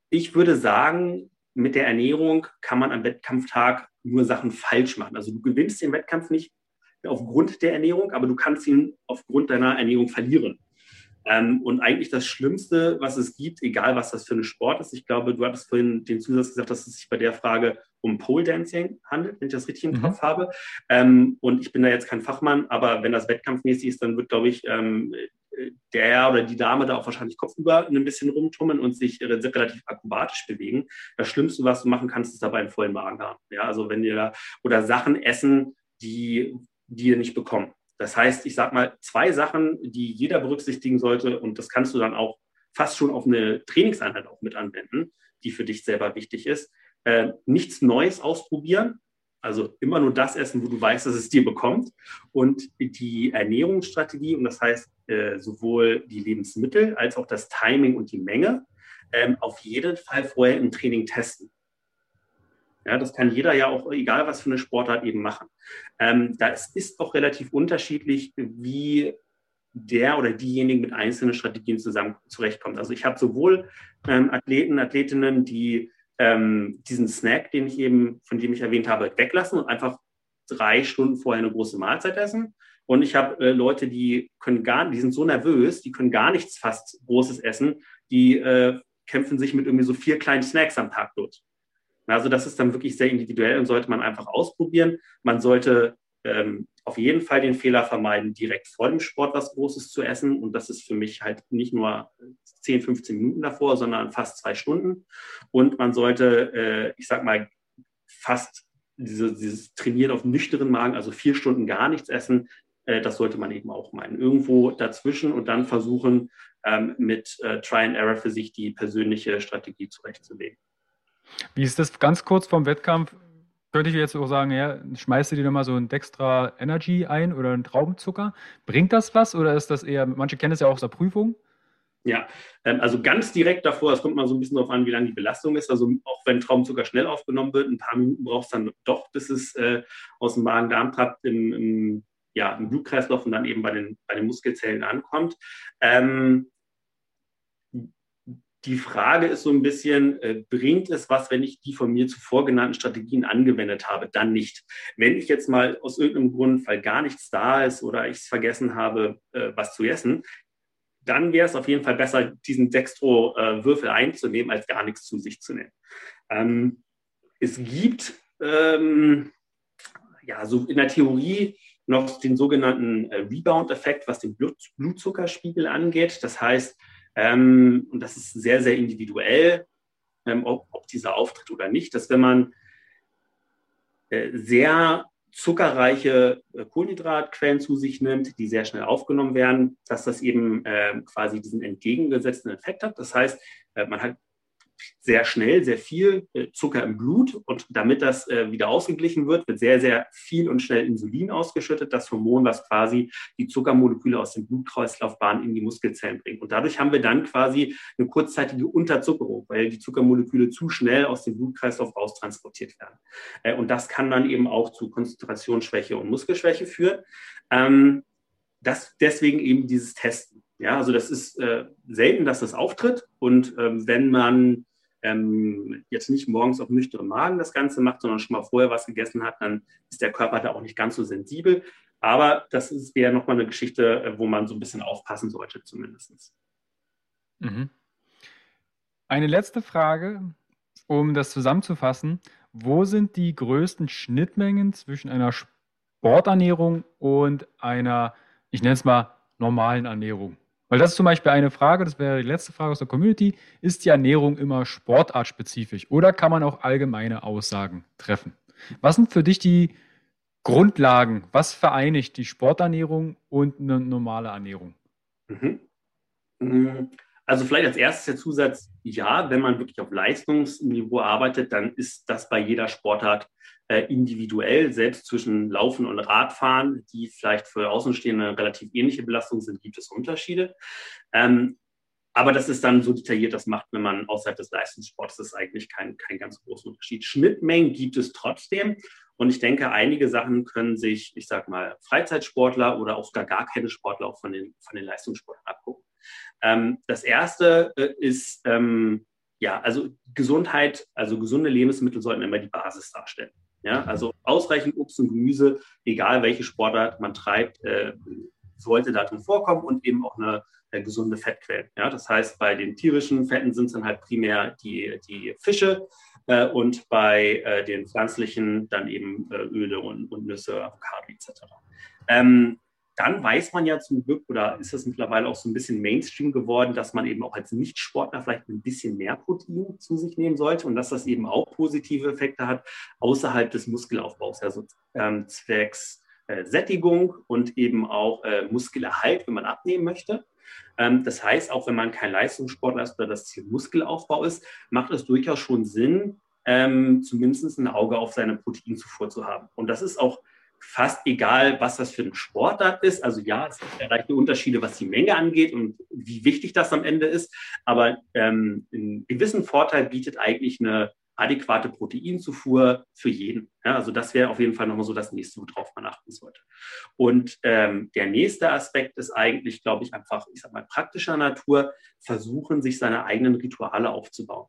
ich würde sagen, mit der Ernährung kann man am Wettkampftag nur Sachen falsch machen. Also du gewinnst den Wettkampf nicht aufgrund der Ernährung, aber du kannst ihn aufgrund deiner Ernährung verlieren. Ähm, und eigentlich das Schlimmste, was es gibt, egal was das für ein Sport ist, ich glaube, du hattest vorhin den Zusatz gesagt, dass es sich bei der Frage um Pole Dancing handelt, wenn ich das richtig im mhm. Kopf habe. Ähm, und ich bin da jetzt kein Fachmann, aber wenn das wettkampfmäßig ist, dann wird, glaube ich, ähm, der oder die Dame da auch wahrscheinlich kopfüber ein bisschen rumtummeln und sich relativ akrobatisch bewegen. Das Schlimmste, was du machen kannst, ist dabei einen vollen Magen haben. Ja, also wenn ihr da oder Sachen essen, die, die ihr nicht bekommt. Das heißt, ich sage mal, zwei Sachen, die jeder berücksichtigen sollte, und das kannst du dann auch fast schon auf eine Trainingseinheit auch mit anwenden, die für dich selber wichtig ist. Äh, nichts Neues ausprobieren, also immer nur das essen, wo du weißt, dass es dir bekommt. Und die Ernährungsstrategie, und das heißt äh, sowohl die Lebensmittel als auch das Timing und die Menge, ähm, auf jeden Fall vorher im Training testen. Ja, das kann jeder ja auch, egal was für eine Sportart eben machen. Ähm, da ist auch relativ unterschiedlich, wie der oder diejenigen mit einzelnen Strategien zusammen zurechtkommt. Also ich habe sowohl ähm, Athleten, Athletinnen, die ähm, diesen Snack, den ich eben, von dem ich erwähnt habe, weglassen und einfach drei Stunden vorher eine große Mahlzeit essen. Und ich habe äh, Leute, die können gar, die sind so nervös, die können gar nichts fast Großes essen, die äh, kämpfen sich mit irgendwie so vier kleinen Snacks am Tag durch. Also das ist dann wirklich sehr individuell und sollte man einfach ausprobieren. Man sollte ähm, auf jeden Fall den Fehler vermeiden, direkt vor dem Sport was Großes zu essen. Und das ist für mich halt nicht nur 10, 15 Minuten davor, sondern fast zwei Stunden. Und man sollte, äh, ich sag mal, fast diese, dieses Trainieren auf nüchternen Magen, also vier Stunden gar nichts essen, das sollte man eben auch meinen. Irgendwo dazwischen und dann versuchen, ähm, mit äh, Try and Error für sich die persönliche Strategie zurechtzulegen. Wie ist das ganz kurz vorm Wettkampf? Könnte ich jetzt auch sagen, ja, schmeißt du dir nochmal so ein Dextra Energy ein oder einen Traubenzucker? Bringt das was oder ist das eher, manche kennen es ja auch aus der Prüfung? Ja, ähm, also ganz direkt davor, es kommt mal so ein bisschen darauf an, wie lange die Belastung ist. Also auch wenn Traubenzucker schnell aufgenommen wird, ein paar Minuten braucht es dann doch, bis es äh, aus dem Magen-Darm-Trakt im, im, ja, im Blutkreislauf und dann eben bei den, bei den Muskelzellen ankommt. Ähm, die Frage ist so ein bisschen, äh, bringt es was, wenn ich die von mir zuvor genannten Strategien angewendet habe? Dann nicht. Wenn ich jetzt mal aus irgendeinem Grund, weil gar nichts da ist oder ich es vergessen habe, äh, was zu essen, dann wäre es auf jeden Fall besser, diesen Dextro-Würfel einzunehmen, als gar nichts zu sich zu nehmen. Ähm, es gibt ähm, ja so in der Theorie noch den sogenannten äh, Rebound-Effekt, was den Blut Blutzuckerspiegel angeht. Das heißt, ähm, und das ist sehr, sehr individuell, ähm, ob, ob, dieser auftritt oder nicht, dass wenn man äh, sehr zuckerreiche äh, Kohlenhydratquellen zu sich nimmt, die sehr schnell aufgenommen werden, dass das eben äh, quasi diesen entgegengesetzten Effekt hat. Das heißt, äh, man hat sehr schnell sehr viel äh, Zucker im Blut und damit das äh, wieder ausgeglichen wird, wird sehr, sehr viel und schnell Insulin ausgeschüttet, das Hormon, was quasi die Zuckermoleküle aus den Blutkreislaufbahnen in die Muskelzellen bringt. Und dadurch haben wir dann quasi eine kurzzeitige Unterzuckerung, weil die Zuckermoleküle zu schnell aus dem Blutkreislauf raustransportiert werden. Äh, und das kann dann eben auch zu Konzentrationsschwäche und Muskelschwäche führen. Ähm, das deswegen eben dieses Testen. Ja, also das ist äh, selten, dass das auftritt. Und ähm, wenn man ähm, jetzt nicht morgens auf nüchternen Magen das Ganze macht, sondern schon mal vorher was gegessen hat, dann ist der Körper da auch nicht ganz so sensibel. Aber das wäre nochmal eine Geschichte, äh, wo man so ein bisschen aufpassen sollte, zumindest. Mhm. Eine letzte Frage, um das zusammenzufassen. Wo sind die größten Schnittmengen zwischen einer Sporternährung und einer, ich nenne es mal, normalen Ernährung? Weil das ist zum Beispiel eine Frage, das wäre die letzte Frage aus der Community. Ist die Ernährung immer sportartspezifisch oder kann man auch allgemeine Aussagen treffen? Was sind für dich die Grundlagen? Was vereinigt die Sporternährung und eine normale Ernährung? Mhm. Also vielleicht als erstes der Zusatz, ja, wenn man wirklich auf Leistungsniveau arbeitet, dann ist das bei jeder Sportart äh, individuell, selbst zwischen Laufen und Radfahren, die vielleicht für Außenstehende relativ ähnliche Belastungen sind, gibt es Unterschiede. Ähm, aber das ist dann so detailliert, das macht, wenn man außerhalb des Leistungssports ist eigentlich kein, kein ganz großer Unterschied. Schnittmengen gibt es trotzdem. Und ich denke, einige Sachen können sich, ich sag mal, Freizeitsportler oder auch gar, gar keine Sportler auch von den, von den Leistungssportlern abgucken. Ähm, das erste äh, ist, ähm, ja, also Gesundheit, also gesunde Lebensmittel sollten immer die Basis darstellen. Ja, also ausreichend Obst und Gemüse, egal welche Sportart man treibt, äh, sollte darin vorkommen und eben auch eine, eine, gesunde Fettquelle. Ja, das heißt, bei den tierischen Fetten sind es dann halt primär die, die Fische äh, und bei äh, den pflanzlichen dann eben äh, Öle und, und, Nüsse, Avocado etc. Ähm, dann weiß man ja zum Glück, oder ist das mittlerweile auch so ein bisschen Mainstream geworden, dass man eben auch als Nichtsportler vielleicht ein bisschen mehr Protein zu sich nehmen sollte und dass das eben auch positive Effekte hat außerhalb des Muskelaufbaus, also ähm, zwecks äh, Sättigung und eben auch äh, Muskelerhalt, wenn man abnehmen möchte. Ähm, das heißt, auch wenn man kein Leistungssportler ist oder das Ziel Muskelaufbau ist, macht es durchaus schon Sinn, ähm, zumindest ein Auge auf seine Proteinzufuhr zu haben. Und das ist auch fast egal, was das für ein Sportart ist. Also ja, es gibt erreichte Unterschiede, was die Menge angeht und wie wichtig das am Ende ist. Aber ähm, einen gewissen Vorteil bietet eigentlich eine adäquate Proteinzufuhr für jeden. Ja, also das wäre auf jeden Fall nochmal so das nächste, worauf man achten sollte. Und ähm, der nächste Aspekt ist eigentlich, glaube ich, einfach, ich sag mal, praktischer Natur, versuchen, sich seine eigenen Rituale aufzubauen.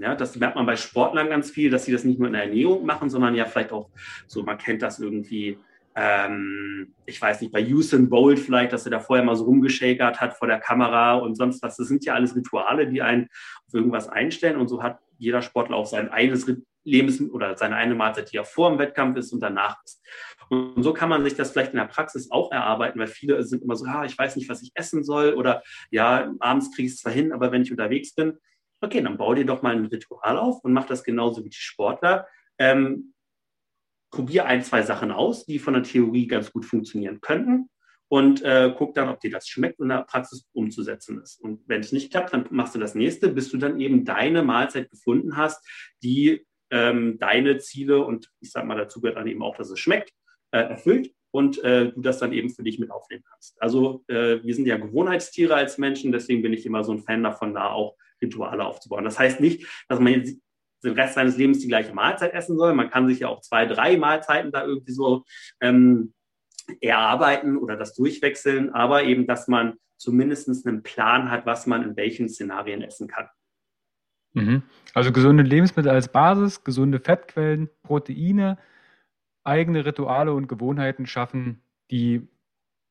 Ja, das merkt man bei Sportlern ganz viel, dass sie das nicht nur in der Ernährung machen, sondern ja vielleicht auch so, man kennt das irgendwie, ähm, ich weiß nicht, bei Usain Bolt vielleicht, dass er da vorher mal so rumgeschakert hat vor der Kamera und sonst was. Das sind ja alles Rituale, die einen auf irgendwas einstellen und so hat jeder Sportler auch sein eigenes Lebens- oder seine eine Mahlzeit, die er vor dem Wettkampf ist und danach ist. Und so kann man sich das vielleicht in der Praxis auch erarbeiten, weil viele sind immer so, ah, ich weiß nicht, was ich essen soll oder ja, abends kriege ich es zwar hin, aber wenn ich unterwegs bin, okay, dann bau dir doch mal ein Ritual auf und mach das genauso wie die Sportler. Ähm, probier ein, zwei Sachen aus, die von der Theorie ganz gut funktionieren könnten und äh, guck dann, ob dir das schmeckt und in der Praxis umzusetzen ist. Und wenn es nicht klappt, dann machst du das nächste, bis du dann eben deine Mahlzeit gefunden hast, die ähm, deine Ziele und ich sag mal, dazu gehört dann eben auch, dass es schmeckt, äh, erfüllt und äh, du das dann eben für dich mit aufnehmen kannst. Also äh, wir sind ja Gewohnheitstiere als Menschen, deswegen bin ich immer so ein Fan davon, da auch Rituale aufzubauen. Das heißt nicht, dass man den Rest seines Lebens die gleiche Mahlzeit essen soll. Man kann sich ja auch zwei, drei Mahlzeiten da irgendwie so ähm, erarbeiten oder das durchwechseln, aber eben, dass man zumindest einen Plan hat, was man in welchen Szenarien essen kann. Mhm. Also gesunde Lebensmittel als Basis, gesunde Fettquellen, Proteine, eigene Rituale und Gewohnheiten schaffen, die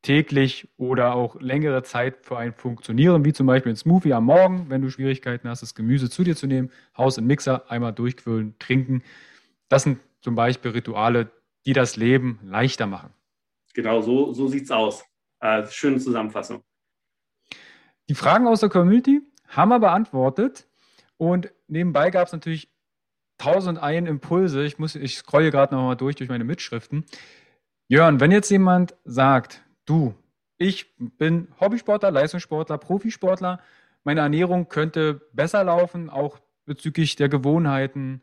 täglich oder auch längere Zeit für einen funktionieren, wie zum Beispiel ein Smoothie am Morgen, wenn du Schwierigkeiten hast, das Gemüse zu dir zu nehmen, Haus im Mixer, einmal durchquillen, trinken. Das sind zum Beispiel Rituale, die das Leben leichter machen. Genau, so, so sieht es aus. Äh, schöne Zusammenfassung. Die Fragen aus der Community haben wir beantwortet. Und nebenbei gab es natürlich tausend ein Impulse. Ich, muss, ich scrolle gerade nochmal durch, durch meine Mitschriften. Jörn, wenn jetzt jemand sagt, du, ich bin Hobbysportler, Leistungssportler, Profisportler, meine Ernährung könnte besser laufen, auch bezüglich der Gewohnheiten.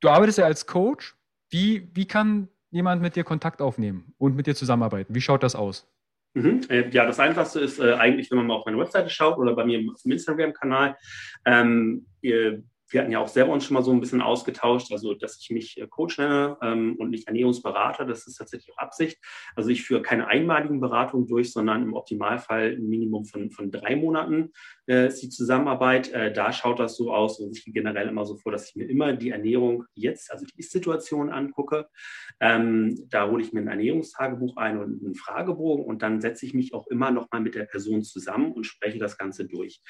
Du arbeitest ja als Coach. Wie, wie kann jemand mit dir Kontakt aufnehmen und mit dir zusammenarbeiten? Wie schaut das aus? Mhm. Äh, ja, das Einfachste ist äh, eigentlich, wenn man mal auf meine Webseite schaut oder bei mir im Instagram-Kanal. Ähm, wir hatten ja auch selber uns schon mal so ein bisschen ausgetauscht, also dass ich mich äh, Coach nenne ähm, und nicht Ernährungsberater, das ist tatsächlich auch Absicht. Also ich führe keine einmaligen Beratungen durch, sondern im Optimalfall ein Minimum von, von drei Monaten äh, ist die Zusammenarbeit. Äh, da schaut das so aus und ich gehe generell immer so vor, dass ich mir immer die Ernährung jetzt, also die Ist-Situation angucke. Ähm, da hole ich mir ein Ernährungstagebuch ein und einen Fragebogen und dann setze ich mich auch immer noch mal mit der Person zusammen und spreche das Ganze durch.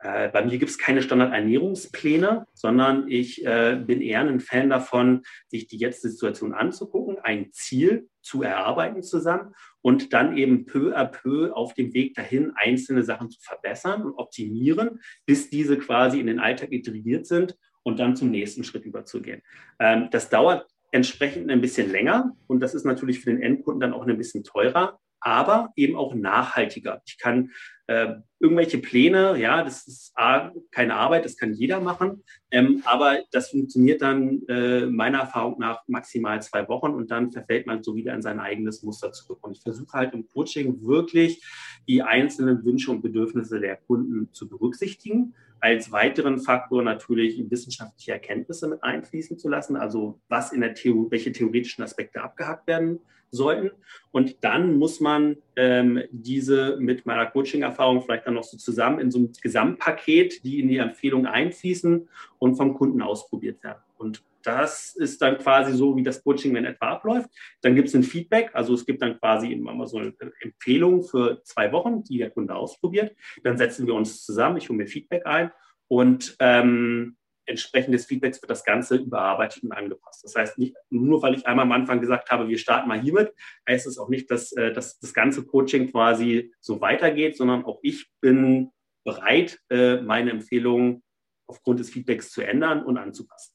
Äh, bei mir gibt es keine Standardernährungspläne, sondern ich äh, bin eher ein Fan davon, sich die jetzige Situation anzugucken, ein Ziel zu erarbeiten zusammen und dann eben peu à peu auf dem Weg dahin einzelne Sachen zu verbessern und optimieren, bis diese quasi in den Alltag integriert sind und dann zum nächsten Schritt überzugehen. Ähm, das dauert entsprechend ein bisschen länger und das ist natürlich für den Endkunden dann auch ein bisschen teurer, aber eben auch nachhaltiger. Ich kann äh, irgendwelche Pläne, ja, das ist A, keine Arbeit, das kann jeder machen, ähm, aber das funktioniert dann äh, meiner Erfahrung nach maximal zwei Wochen und dann verfällt man so wieder in sein eigenes Muster zurück. Und ich versuche halt im Coaching wirklich die einzelnen Wünsche und Bedürfnisse der Kunden zu berücksichtigen. Als weiteren Faktor natürlich wissenschaftliche Erkenntnisse mit einfließen zu lassen, also was in der Theorie, welche theoretischen Aspekte abgehakt werden sollten. Und dann muss man ähm, diese mit meiner Coaching-Erfahrung vielleicht dann noch so zusammen in so ein Gesamtpaket, die in die Empfehlung einfließen und vom Kunden ausprobiert werden. Und das ist dann quasi so, wie das Coaching in etwa abläuft. Dann gibt es ein Feedback, also es gibt dann quasi immer so eine Empfehlung für zwei Wochen, die der Kunde ausprobiert. Dann setzen wir uns zusammen, ich hole mir Feedback ein und ähm, entsprechend des Feedbacks wird das Ganze überarbeitet und angepasst. Das heißt, nicht nur weil ich einmal am Anfang gesagt habe, wir starten mal hiermit, heißt es auch nicht, dass, äh, dass das ganze Coaching quasi so weitergeht, sondern auch ich bin bereit, äh, meine Empfehlungen aufgrund des Feedbacks zu ändern und anzupassen.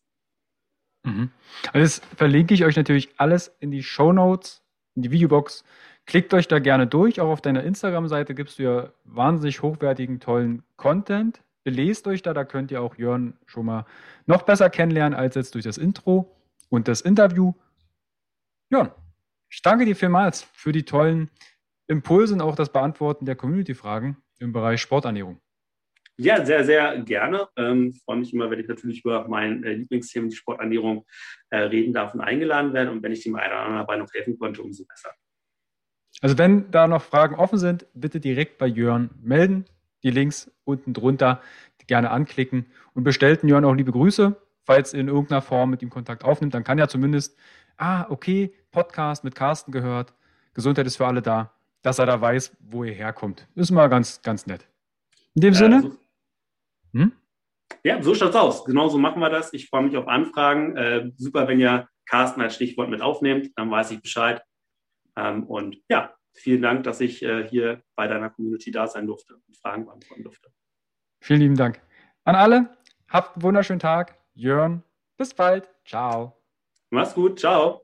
Mhm. Also das verlinke ich euch natürlich alles in die Show Notes, in die Videobox. Klickt euch da gerne durch. Auch auf deiner Instagram-Seite gibst du ja wahnsinnig hochwertigen, tollen Content belest euch da, da könnt ihr auch Jörn schon mal noch besser kennenlernen als jetzt durch das Intro und das Interview. Jörn, ich danke dir vielmals für die tollen Impulse und auch das Beantworten der Community-Fragen im Bereich Sporternährung. Ja, sehr, sehr gerne. Ähm, freue mich immer, wenn ich natürlich über mein äh, Lieblingsthema, die Sporternährung, äh, reden darf und eingeladen werde. Und wenn ich dem einen oder anderen dabei noch helfen konnte, umso besser. Also wenn da noch Fragen offen sind, bitte direkt bei Jörn melden die Links unten drunter gerne anklicken und bestellten Jörn auch liebe Grüße, falls ihr in irgendeiner Form mit ihm Kontakt aufnimmt, dann kann ja zumindest, ah, okay, Podcast mit Carsten gehört, Gesundheit ist für alle da, dass er da weiß, wo ihr herkommt. Ist mal ganz, ganz nett. In dem äh, Sinne. So, hm? Ja, so schaut's aus. Genau so machen wir das. Ich freue mich auf Anfragen. Äh, super, wenn ihr Carsten als Stichwort mit aufnehmt, dann weiß ich Bescheid. Ähm, und ja, vielen Dank, dass ich äh, hier bei deiner Community da sein durfte und Fragen beantworten durfte. Vielen lieben Dank. An alle, habt einen wunderschönen Tag. Jörn, bis bald. Ciao. Mach's gut. Ciao.